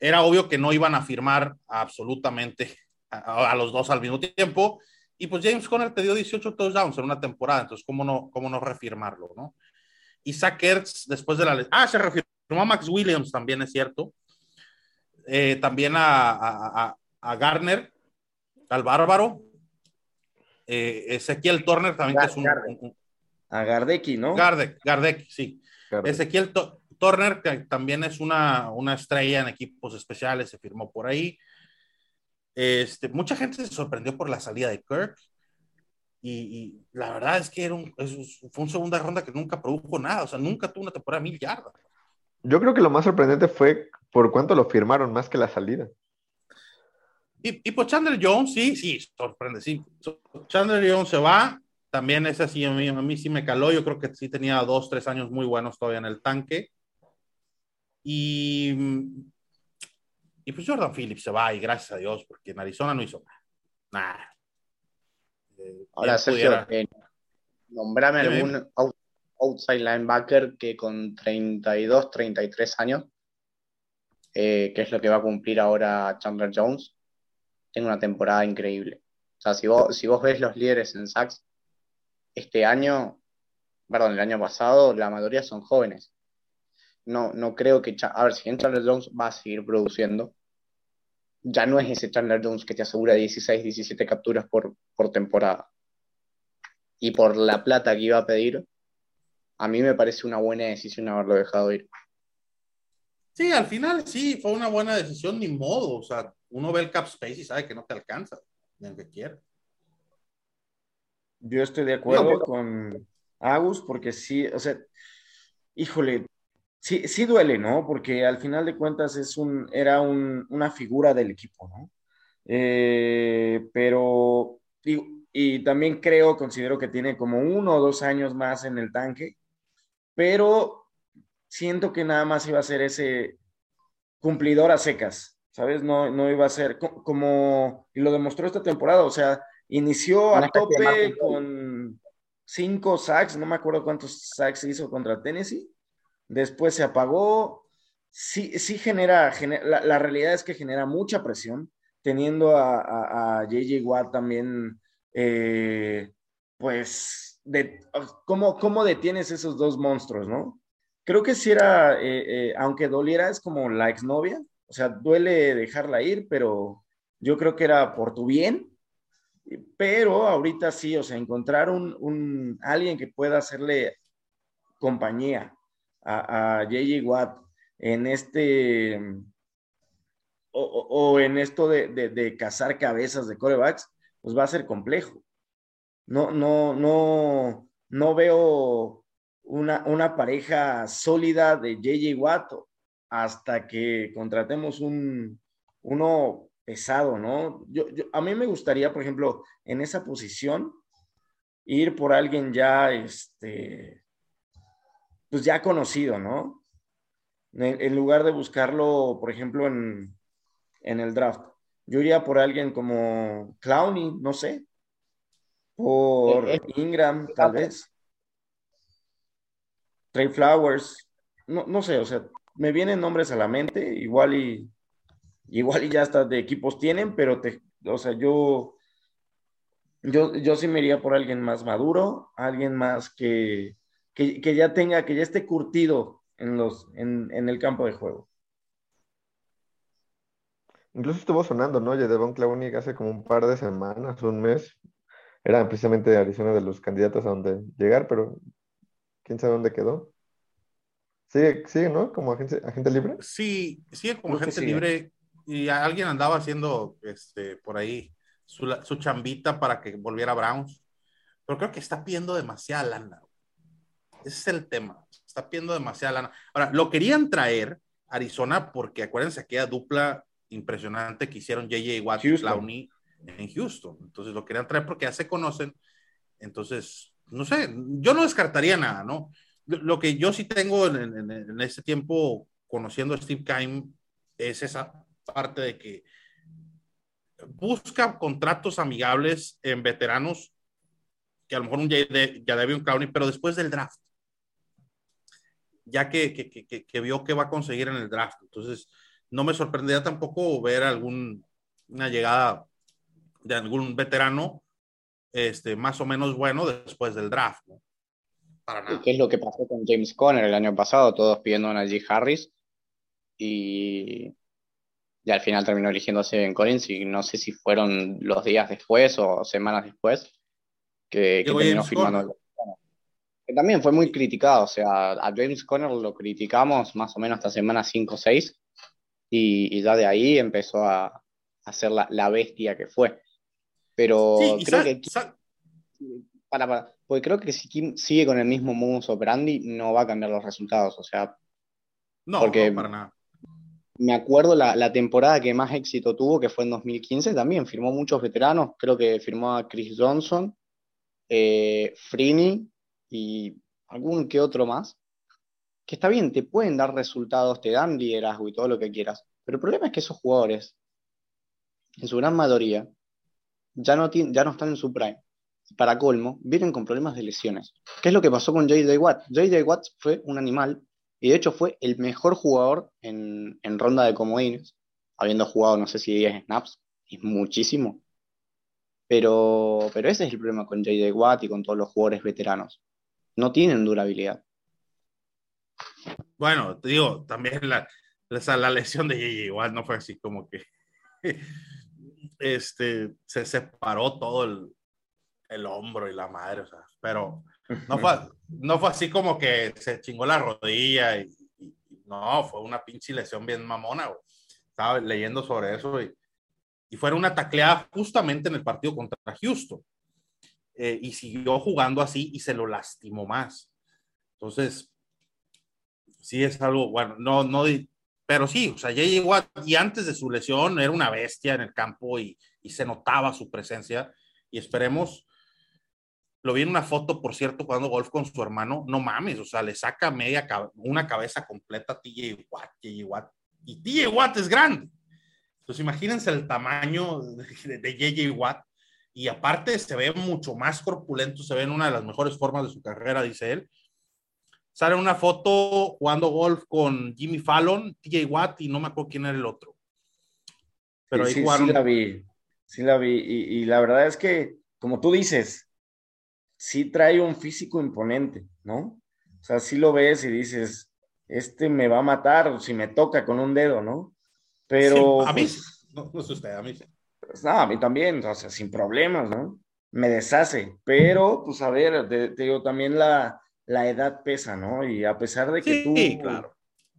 era obvio que no iban a firmar absolutamente a, a los dos al mismo tiempo. Y pues James Conner te dio 18 touchdowns en una temporada, entonces, ¿cómo no, cómo no refirmarlo, no? Isaac Ertz después de la... Ah, se refirió a Max Williams también, es cierto. Eh, también a, a, a, Garner, al Bárbaro. Eh, Ezequiel Turner también, que es un, A Gardecki, ¿no? Gardec, Gardecki, sí. Ezequiel Turner, que también es una, una estrella en equipos especiales, se firmó por ahí. Este, mucha gente se sorprendió por la salida de Kirk. Y, la verdad es que era un, fue una segunda ronda que nunca produjo nada, o sea, nunca tuvo una temporada mil yardas. Yo creo que lo más sorprendente fue por cuánto lo firmaron, más que la salida. Y, y pues Chandler Jones, sí, sí, sorprende, sí. Chandler Jones se va, también es así, a mí, a mí sí me caló, yo creo que sí tenía dos, tres años muy buenos todavía en el tanque. Y, y pues Jordan Phillips se va y gracias a Dios, porque en Arizona no hizo nada. Nada. Ahora, Sergio, eh, nombrame algún outside linebacker que con 32, 33 años, eh, que es lo que va a cumplir ahora Chandler Jones, tenga una temporada increíble. O sea, si vos, si vos ves los líderes en sacks, este año, perdón, el año pasado, la mayoría son jóvenes. No, no creo que, a ver, si Chandler Jones va a seguir produciendo, ya no es ese Chandler Jones que te asegura 16, 17 capturas por, por temporada. Y por la plata que iba a pedir, a mí me parece una buena decisión haberlo dejado ir. Sí, al final sí, fue una buena decisión, ni modo. O sea, uno ve el cap space y sabe que no te alcanza, ni el que quiere. Yo estoy de acuerdo con Agus, porque sí, o sea, híjole, sí, sí duele, ¿no? Porque al final de cuentas es un, era una figura del equipo, ¿no? Eh, pero, y, y también creo, considero que tiene como uno o dos años más en el tanque, pero siento que nada más iba a ser ese cumplidor a secas, ¿sabes? No, no iba a ser como, y lo demostró esta temporada, o sea, inició a tope con cinco sacks, no me acuerdo cuántos sacks hizo contra Tennessee, después se apagó, sí, sí genera, la, realidad es que genera mucha presión, teniendo a, a, JJ Watt también, eh, pues, de, ¿cómo, ¿cómo detienes esos dos monstruos, no? creo que si era, eh, eh, aunque doliera, es como la exnovia, o sea, duele dejarla ir, pero yo creo que era por tu bien, pero ahorita sí, o sea, encontrar un, alguien que pueda hacerle compañía a, a JJ Watt en este, o, en esto de, de, cazar cabezas de corebacks, pues va a ser complejo. No, no, no, no veo una, pareja sólida de JJ Watt hasta que contratemos un, uno pesado, ¿no? Yo, a mí me gustaría, por ejemplo, en esa posición, ir por alguien ya, este, pues ya conocido, ¿no? En, lugar de buscarlo, por ejemplo, en, en, el draft. Yo iría por alguien como Clowney, no sé, por eh, eh, Ingram, tal vez. Trey Flowers, no, no sé, o sea, me vienen nombres a la mente, igual y igual y ya hasta de equipos tienen, pero te, o sea, yo, yo, yo sí me iría por alguien más maduro, alguien más que, que, ya tenga, que ya esté curtido en, los, en, en, el campo de juego. Incluso estuvo sonando, ¿no? Devon Clowney hace como un par de semanas, un mes, era precisamente Arizona de los candidatos a donde llegar, pero quién sabe dónde quedó. Sigue, sigue ¿no? Como agente, agente libre. Sí, sigue como agente libre y alguien andaba haciendo este, por ahí su, su, chambita para que volviera a Browns. Pero creo que está pidiendo demasiada lana. Ese es el tema. Está pidiendo demasiada lana. Ahora, lo querían traer Arizona porque acuérdense aquella dupla impresionante que hicieron JJ Watt y Clowney en Houston. Entonces lo querían traer porque ya se conocen. Entonces, no sé, yo no descartaría nada, ¿no? Lo que yo sí tengo en, en, ese tiempo conociendo a Steve Keim es esa parte de que busca contratos amigables en veteranos, que a lo mejor un un Clowney, pero después del draft, ya que, que, que, que, vio que va a conseguir en el draft. Entonces, no me sorprendería tampoco ver algún, una llegada de algún veterano este, más o menos bueno después del draft. ¿no? Para nada. ¿Qué es lo que pasó con James Conner el año pasado? Todos pidiendo a Najee Harris y, y al final terminó eligiéndose en Collins y no sé si fueron los días después o semanas después que, terminó firmando. Que también fue muy criticado, o sea, a James Conner lo criticamos más o menos hasta semana 5 o 6 y, ya de ahí empezó a, a ser la, la bestia que fue. Pero creo que. Para, porque creo que si Kim sigue con el mismo modus operandi, no va a cambiar los resultados. O sea. No, porque para nada. Me acuerdo la, la, temporada que más éxito tuvo, que fue en 2015, también firmó muchos veteranos. Creo que firmó a Chris Johnson, eh, y algún que otro más. Que está bien, te pueden dar resultados, te dan liderazgo y todo lo que quieras. Pero el problema es que esos jugadores, en su gran mayoría, ya no, ya no están en su prime. Para colmo, vienen con problemas de lesiones. ¿Qué es lo que pasó con J.J. Watt? J.J. Watt fue un animal y de hecho fue el mejor jugador en, ronda de comodines, habiendo jugado no sé si 10 snaps, es muchísimo. Pero, pero ese es el problema con J.J. Watt y con todos los jugadores veteranos. No tienen durabilidad. Bueno, te digo, también la, la, lesión de J.J. Watt no fue así como que [LAUGHS] este, se separó todo el, el hombro y la madre, o sea, pero no fue, no fue así como que se chingó la rodilla y, no, fue una pinche lesión bien mamona, Estaba leyendo sobre eso y, y fue una tacleada justamente en el partido contra Houston. Eh, y siguió jugando así y se lo lastimó más. Entonces, sí es algo, bueno, no, no, pero sí, o sea, ya llegó y antes de su lesión era una bestia en el campo y, y se notaba su presencia y esperemos lo vi en una foto, por cierto, jugando golf con su hermano. No mames, o sea, le saca media, una cabeza completa a TJ Watt, TJ Watt. Y TJ Watt es grande. Entonces, imagínense el tamaño de, de JJ Watt. Y aparte, se ve mucho más corpulento, se ve en una de las mejores formas de su carrera, dice él. Sale una foto jugando golf con Jimmy Fallon, TJ Watt, y no me acuerdo quién era el otro. Pero ahí sí, sí, la vi. Sí la vi. y la verdad es que, como tú dices, sí trae un físico imponente, ¿no? O sea, sí lo ves y dices, este me va a matar o si me toca con un dedo, ¿no? Pero... a mí, pues, no, no es usted, a mí. Pues, no, a mí también, o sea, sin problemas, ¿no? Me deshace, pero pues a ver, te, digo, también la, la, edad pesa, ¿no? Y a pesar de que tú... Sí, claro.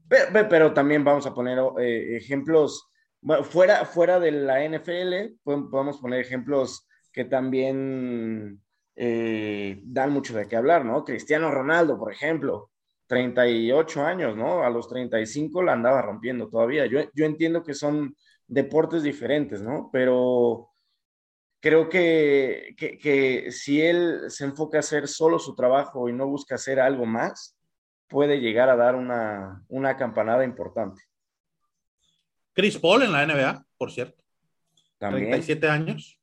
Pero, pero, también vamos a poner eh, ejemplos, bueno, fuera, fuera de la NFL, podemos poner ejemplos que también eh, dan mucho de qué hablar, ¿no? Cristiano Ronaldo, por ejemplo, 38 años, ¿no? A los 35 la andaba rompiendo todavía. Yo, yo entiendo que son deportes diferentes, ¿no? Pero creo que, que, que, si él se enfoca a hacer solo su trabajo y no busca hacer algo más, puede llegar a dar una, una campanada importante. Chris Paul en la NBA, por cierto. También. 37 años.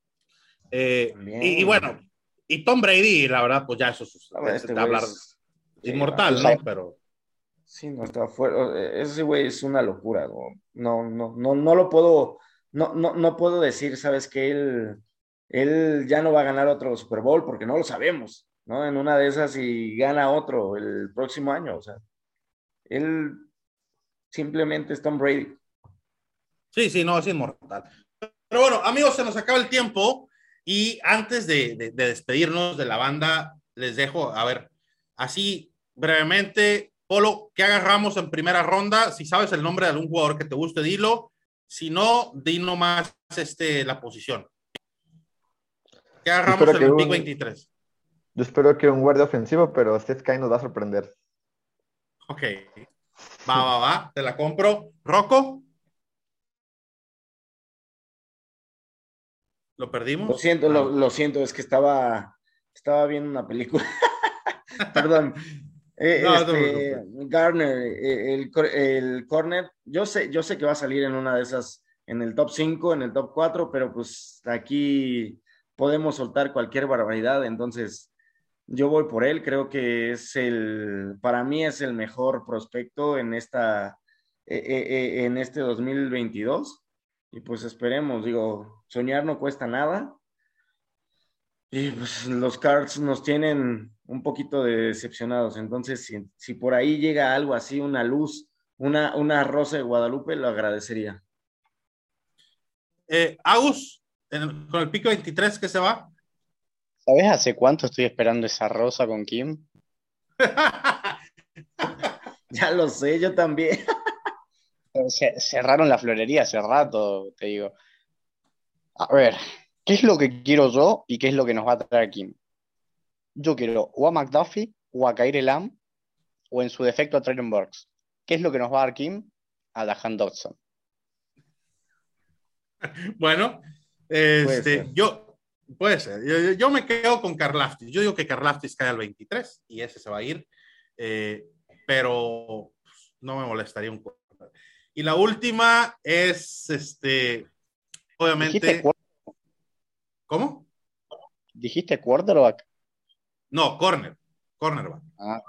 Eh, y, y, bueno, y Tom Brady, la verdad, pues ya eso es este hablar inmortal, ¿no? Pero. Sí, no está fuera. Ese güey es una locura, no, no, no, no lo puedo, no, no, no puedo decir, sabes que él, él ya no va a ganar otro Super Bowl porque no lo sabemos, ¿no? En una de esas y gana otro el próximo año, o sea, él simplemente es Tom Brady. Sí, sí, no, es inmortal. Pero bueno, amigos, se nos acaba el tiempo. Y antes de, despedirnos de la banda, les dejo, a ver, así brevemente, Polo, ¿qué agarramos en primera ronda? Si sabes el nombre de algún jugador que te guste, dilo. Si no, di nomás este, la posición. ¿Qué agarramos en el pick 23? Yo espero que un guardia ofensivo, pero Steve Sky nos va a sorprender. Ok. Va, va, va. Te la compro. ¿Rocco? ¿Lo perdimos? Lo siento, lo, lo, siento, es que estaba, estaba viendo una película. [LAUGHS] Perdón. [LAUGHS] Eh, este, Garner, eh, el, el, corner, yo sé, yo sé que va a salir en una de esas, en el top 5, en el top 4, pero pues aquí podemos soltar cualquier barbaridad, entonces yo voy por él, creo que es el, para mí es el mejor prospecto en esta, eh, en este 2022 y pues esperemos, digo, soñar no cuesta nada. Y pues los Cards nos tienen un poquito decepcionados. Entonces, si, si por ahí llega algo así, una luz, una, una rosa de Guadalupe, lo agradecería. Eh, Agus, con el pico 23 que se va. ¿Sabes hace cuánto estoy esperando esa rosa con Kim? [LAUGHS] ya lo sé, yo también. cerraron la florería hace rato, te digo. A ver, ¿qué es lo que quiero yo y qué es lo que nos va a traer Kim? Yo quiero o a McDuffie o a Kair Lam o en su defecto a Traylon Burks. ¿Qué es lo que nos va a dar Kim? A Dahan Dodson. [LAUGHS] Bueno, este, yo, puede ser. Yo, me quedo con Carlaftis. Yo digo que Carlaftis cae al 23 y ese se va a ir. Eh, pero pues, no me molestaría un poco. Y la última es, este, obviamente. ¿Cómo? ¿Dijiste quarterback? No, corner. Cornerback. Ah.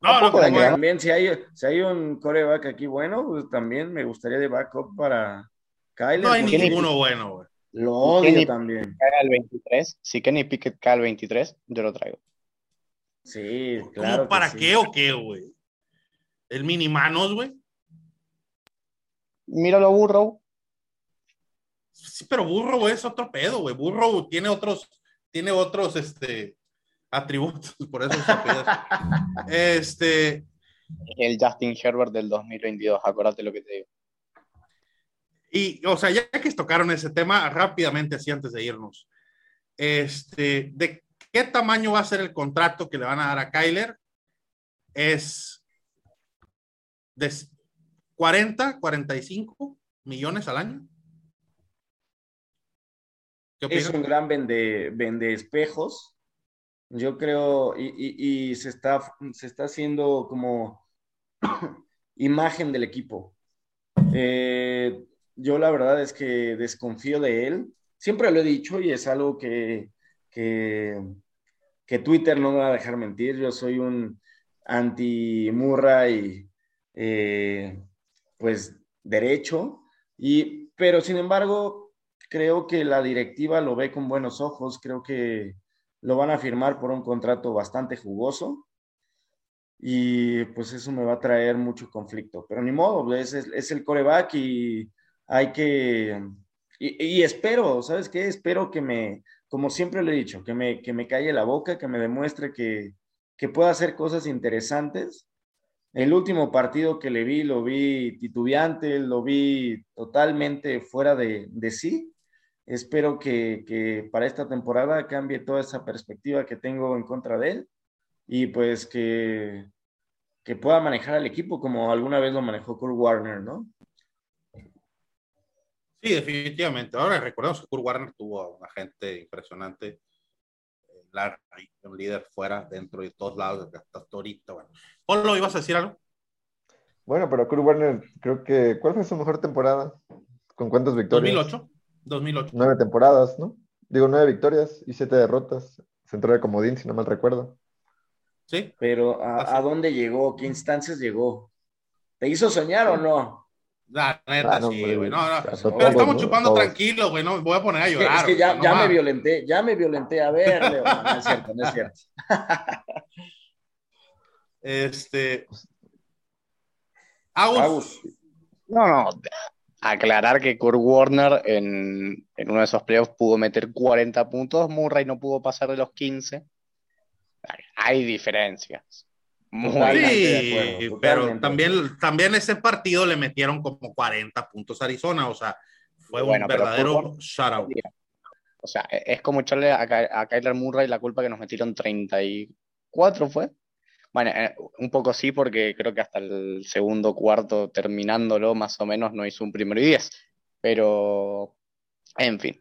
No, no, también si hay, si hay un coreback aquí bueno, pues también me gustaría de backup para Kyle. No hay ninguno bueno, güey. Lo odio también. Cae al 23, si Kenny Pickett cae al 23, yo lo traigo. Sí, claro. ¿Cómo para qué o qué, güey? El mini manos, güey. Míralo, Burrow. Sí, pero Burrow es otro pedo, güey. Burrow tiene otros, tiene otros, este, atributos, [LAUGHS] por eso este. El Justin Herbert del 2022, acuérdate lo que te digo. Y, o sea, ya que tocaron ese tema, rápidamente, así antes de irnos, este, ¿de qué tamaño va a ser el contrato que le van a dar a Kyler? Es de 40, 45 millones al año. Es un gran vende, vende espejos. Yo creo, y, y, y, se, está, se está haciendo como [COUGHS] imagen del equipo. Eh, yo la verdad es que desconfío de él. Siempre lo he dicho y es algo que, que, que Twitter no me va a dejar mentir. Yo soy un anti-Murra y eh, pues derecho. Y, pero sin embargo, creo que la directiva lo ve con buenos ojos. Creo que lo van a firmar por un contrato bastante jugoso y pues eso me va a traer mucho conflicto. Pero ni modo, es, es el coreback y hay que, y, espero, ¿sabes qué? Espero que me, como siempre le he dicho, que me, que me calle la boca, que me demuestre que, que pueda hacer cosas interesantes. El último partido que le vi, lo vi titubeante, lo vi totalmente fuera de, de sí. Espero que, que, para esta temporada cambie toda esa perspectiva que tengo en contra de él y pues que, que pueda manejar al equipo como alguna vez lo manejó Kurt Warner, ¿no? Sí, definitivamente. Ahora recordemos que Kurt Warner tuvo una gente impresionante, eh, un líder fuera, dentro de todos lados, hasta ahorita. Bueno, Polo, ¿ibas a decir algo? Bueno, pero Kurt Warner, creo que, ¿cuál fue su mejor temporada? ¿Con cuántas victorias? 2008. 2008. Nueve temporadas, ¿no? Digo, nueve victorias y siete derrotas. Se entró de comodín, si no mal recuerdo. Sí. Pero ¿a, ¿a dónde llegó? ¿Qué instancias llegó? ¿Te hizo soñar o no? La neta, ah, sí, güey. No, no. Pero estamos chupando tranquilo, güey. No me voy a poner a llorar. Es que, ya, ya me violenté, ya me violenté. A ver, Leo. No, es cierto, no es cierto. [LAUGHS] este. Agus. No, no. Aclarar que Kurt Warner en, en uno de esos playoffs pudo meter 40 puntos, Murray no pudo pasar de los 15. Hay diferencias sí, pero también, también ese partido le metieron como 40 puntos a Arizona, o sea, fue un verdadero shutout. O sea, e-, es como echarle a, a Kyler Murray la culpa que nos metieron 34, ¿fue? Bueno, eh, un poco sí, porque creo que hasta el segundo cuarto, terminándolo más o menos, no hizo un primero y 10. Pero, en fin.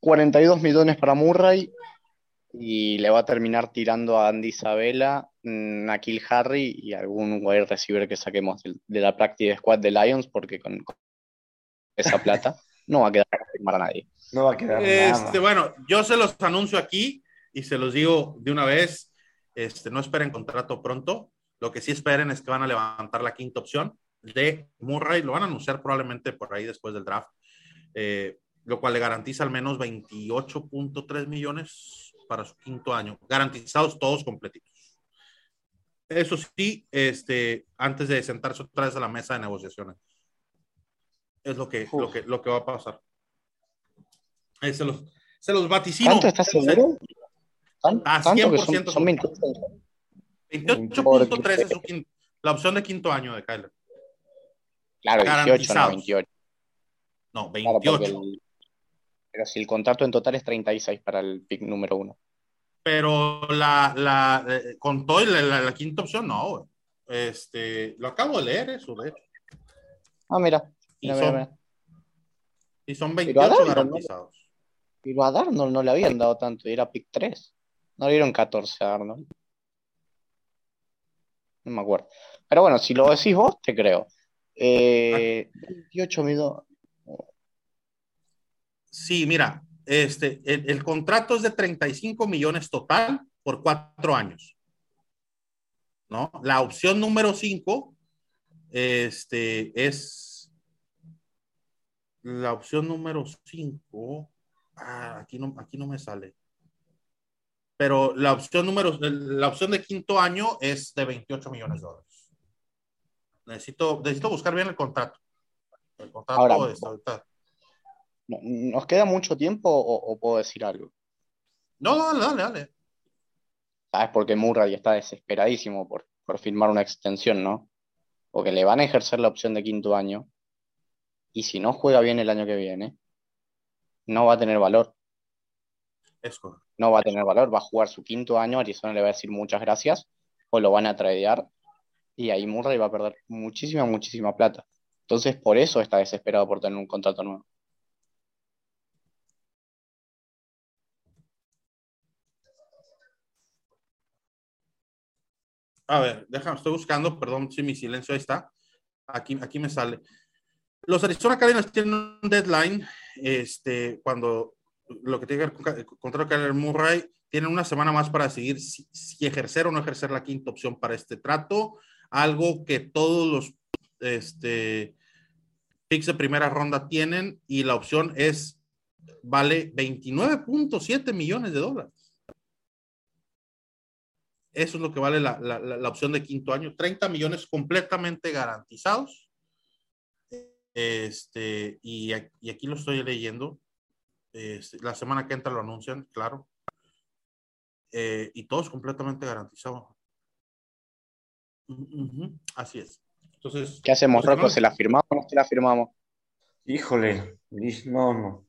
42 millones para Murray, y le va a terminar tirando a Andy Isabella, mm, a Kill Harry y algún wide receiver que saquemos de, la practice squad de Lions, porque con, esa [LAUGHS] plata no va a quedar para firmar a nadie. No va a quedar este, Bueno, yo se los anuncio aquí y se los digo de una vez, este, no esperen contrato pronto, lo que sí esperen es que van a levantar la quinta opción de Murray, lo van a anunciar probablemente por ahí después del draft, eh, lo cual le garantiza al menos 28.3 millones para su quinto año, garantizados todos completitos. Eso sí, este, antes de sentarse otra vez a la mesa de negociaciones. Es lo que, lo que, lo que va a pasar. Eh, se, los, se los vaticino. ¿Cuánto estás seguro? A 100% son, 28.3 es su quinto, la opción de quinto año de Kyler. Claro, 18, no 28. No, 28. Pero si el contrato en total es 36 para el pick número uno. Pero la, la eh, con todo la, la, quinta opción, no, Este, lo acabo de leer, eso, de hecho. Ah, mira. y, son, y son 28 garantizados. Pero a Darnold no le habían dado tanto, era pick 3. No le dieron 14 a Arnold. No me acuerdo. Pero bueno, si lo decís vos, te creo. Eh, 28 millones. Sí, mira, este, el, contrato es de 35 millones total por cuatro años. ¿No? La opción número 5 este, es la opción número 5, ah, aquí, no, aquí no me sale. Pero la opción número, la opción de quinto año es de 28 millones de dólares. Necesito, necesito buscar bien el contrato. El contrato Ahora, ahorita. No- ¿Nos queda mucho tiempo o, o puedo decir algo? No, dale, dale, dale. ¿Sabes? Porque Murray está desesperadísimo por, por firmar una extensión, ¿no? Porque le van a ejercer la opción de quinto año y si no juega bien el año que viene, no va a tener valor. Es. No va a tener valor, va a jugar su quinto año, Arizona le va a decir muchas gracias o lo van a tradear y ahí Murray va a perder muchísima, muchísima plata. Entonces, por eso está desesperado por tener un contrato nuevo. A ver, déjame, estoy buscando, perdón si mi silencio ahí está. Aquí, aquí me sale. Los Arizona Cardinals tienen un deadline, este, cuando lo que tiene que ver con ca- contra Kyler Murray, tienen una semana más para decidir si, ejercer o no ejercer la quinta opción para este trato, algo que todos los este, picks de primera ronda tienen y la opción es, vale 29.7 millones de dólares. Eso es lo que vale la, la- la- opción de quinto año. 30 millones completamente garantizados. Este, y aquí lo estoy leyendo. Este, la semana que entra lo anuncian, claro. Eh, y todo es completamente garantizado. Así es. Entonces, ¿Qué hacemos, los Rocco? ¿Se la firmamos o no se la firmamos? Híjole, no, no.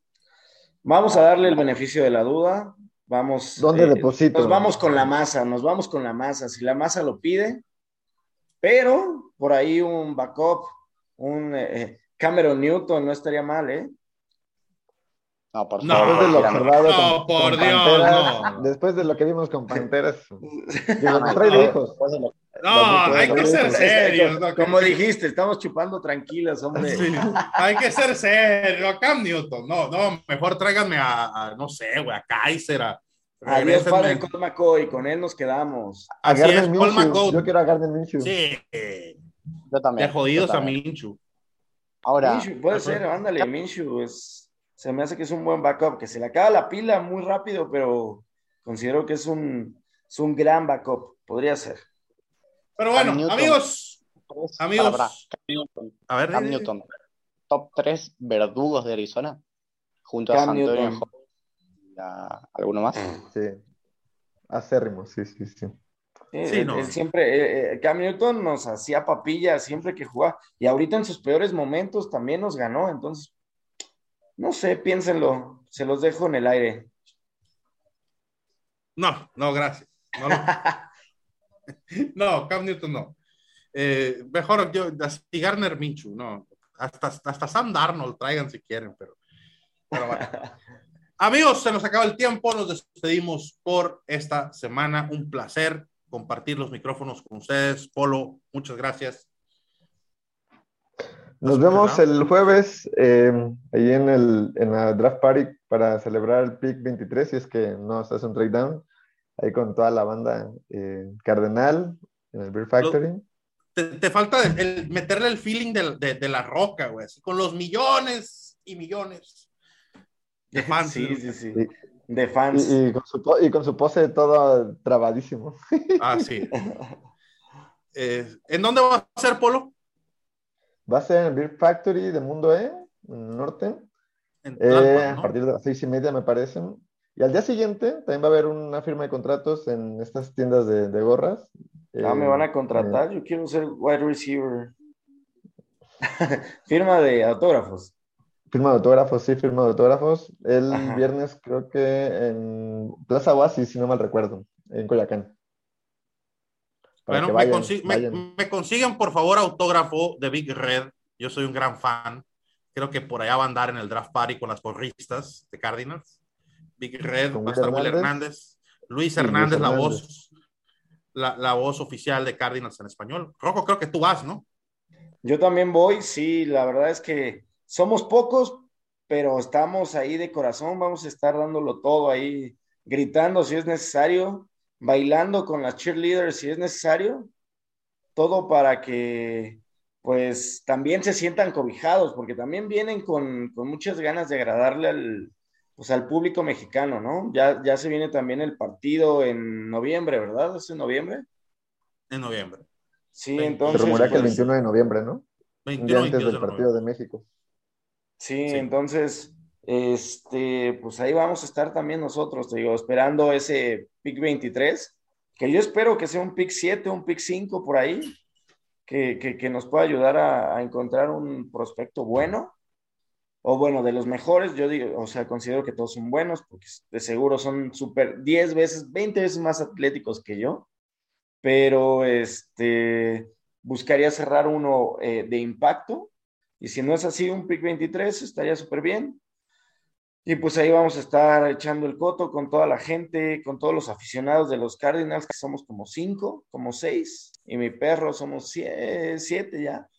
Vamos a darle el beneficio de la duda. Vamos. eh, ¿Dónde deposito? Nos vamos con la masa, nos vamos con la masa. Si la masa lo pide, pero por ahí un backup, un eh, Cameron Newton no estaría mal, ¿eh? No, por No, favor, Después de lo tírame. observado No, con, por con Dios, Panteras, no. después de lo que vimos con Panteras, [LAUGHS] digo, No, trae de no, hijos. después de lo- no, Los hay que ser serios. ¿no? Como dijiste, estamos chupando tranquilos, hombre. Sí, hay que ser serio. A Cam Newton, no, no, mejor tráiganme a, a, no sé, güey, a Kaiser. A, Adiós, padre Colt McCoy, con él nos quedamos. A Así Gardner es, Paul Minshew. McGowan. Yo quiero a Gardner Minshew. Sí, Yo también. de jodidos a. Minchu. Ahora, Minshew, puede ser, ándale, Minshew es, se me hace que es un buen backup, que se le acaba la pila muy rápido, pero considero que es un, es un gran backup, podría ser. Pero bueno, Cam amigos, amigos. Cam Newton, a ver, Cam Newton, top 3 verdugos de Arizona, junto a Cam Newton. Hall y a alguno más. Sí. Acérrimo, sí, sí, sí. Sí, Sí, él- no. él siempre, eh, eh, Cam Newton nos hacía papilla siempre que jugaba, y ahorita en sus peores momentos también nos ganó, entonces, no sé, piénsenlo, se los dejo en el aire. No, no, gracias. No, no. [LAUGHS] No, Cam Newton no. Eh, mejor yo, así Garner Minchu, no. Hasta, hasta Sam Darnold traigan si quieren, pero, pero bueno. [LAUGHS] Amigos, se nos acaba el tiempo, nos despedimos por esta semana. Un placer compartir los micrófonos con ustedes. Polo, muchas gracias. Nos vemos el jueves eh, ahí en, el, en la draft party para celebrar el pick 23, si es que no se hace un trade down, ahí con toda la banda eh, Cardenal en el Beer Factory. Te, te falta el, el meterle el feeling de, de, de la roca, güey, así con los millones y millones de [LAUGHS] fans. Sí, sí, sí. Sí. De fans. Y, y con su, y con su pose todo trabadísimo. Ah, sí. [LAUGHS] Eh, ¿En dónde va a ser Polo? Va a ser en el Beer Factory de Mundo E, en el norte, En eh, a partir de las seis y media, me parecen. Y al día siguiente también va a haber una firma de contratos en estas tiendas de, de gorras. Ah, me Eh, van a contratar, yo quiero ser wide receiver. [LAUGHS] Firma de autógrafos. Firma de autógrafos, sí, firma de autógrafos. El Ajá. viernes creo que en Plaza Oasis, si no mal recuerdo, en Coyacán. Para Bueno, que me, vayan, consi- me- vayan. me consiguen por favor autógrafo de Big Red. Yo soy un gran fan. Creo que por allá va a andar en el draft party con las porristas de Cardinals. Big Red, va a Will estar Will Hernández. Hernández. Luis Luis Hernández, la Hernández. voz, la, la voz oficial de Cardinals en español. Rojo, creo que tú vas, ¿no? Yo también voy, sí, la verdad es que somos pocos, pero estamos ahí de corazón, vamos a estar dándolo todo ahí, gritando si es necesario, bailando con las cheerleaders si es necesario, todo para que pues también se sientan cobijados, porque también vienen con, muchas ganas de agradarle al, pues, al público mexicano, ¿no? Ya, ya se viene también el partido en noviembre, ¿verdad? ¿Es en noviembre? En noviembre. Sí, entonces. Se rumorea que el 21 pues, de noviembre, ¿no? 21, antes del partido de México. Sí, entonces, este, pues ahí vamos a estar también nosotros, te digo, esperando ese pick 23, que yo espero que sea un pick 7, un pick 5 por ahí, que, nos pueda ayudar a, encontrar un prospecto bueno, o bueno, de los mejores, yo digo, o sea, considero que todos son buenos, porque de seguro son súper 10 veces, 20 veces más atléticos que yo, pero este, buscaría cerrar uno eh, de impacto, y si no es así, un pick 23 estaría súper bien. Y pues ahí vamos a estar echando el coto con toda la gente, con todos los aficionados de los Cardinals, que somos como cinco, como seis, y mi perro somos siete, ya.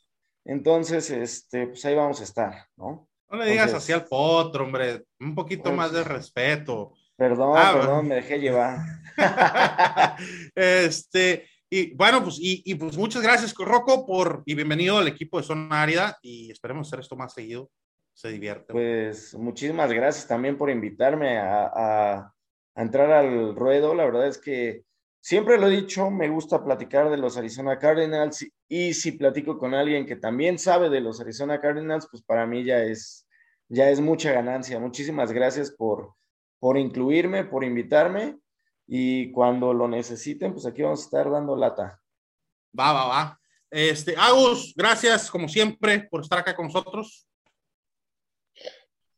Entonces, este, pues ahí vamos a estar, ¿no? No le digas así al potro, hombre, un poquito pues, más de respeto. Perdón, ah, perdón, me dejé llevar. [LAUGHS] este, y bueno, pues, y, pues muchas gracias, Rocco, por, y bienvenido al equipo de Zona Árida, y esperemos hacer esto más seguido se divierte. Pues muchísimas gracias también por invitarme a, entrar al ruedo. La verdad es que siempre lo he dicho, me gusta platicar de los Arizona Cardinals y si platico con alguien que también sabe de los Arizona Cardinals, pues para mí ya es, ya es mucha ganancia. Muchísimas gracias por, por incluirme, por invitarme y cuando lo necesiten, pues aquí vamos a estar dando lata. Va, va, va. Este, Agus, gracias como siempre por estar acá con nosotros.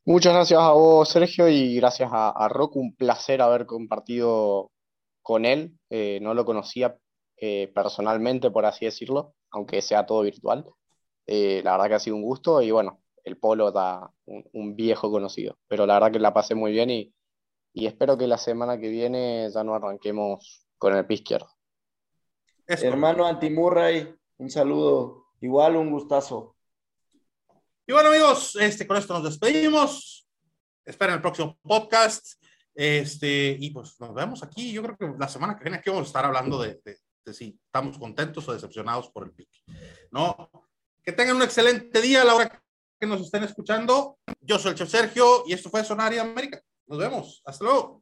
Muchas gracias a vos, Sergio, y gracias a, a Un placer haber compartido con él. Eh, no lo conocía eh, personalmente, por así decirlo, aunque sea todo virtual. Eh, la verdad que ha sido un gusto y bueno, el Polo da un, viejo conocido. Pero la verdad que la pasé muy bien y, y espero que la semana que viene ya no arranquemos con el pie izquierdo. Hermano Antimurray, un saludo. Igual un gustazo. Y bueno, amigos, este, con esto nos despedimos. Esperen el próximo podcast. Este, y pues nos vemos aquí. Yo creo que la semana que viene aquí vamos a estar hablando de, si estamos contentos o decepcionados por el pick. ¿No? Que tengan un excelente día a la hora que nos estén escuchando. Yo soy el Chef Sergio y esto fue Sonaria América. Nos vemos. Hasta luego.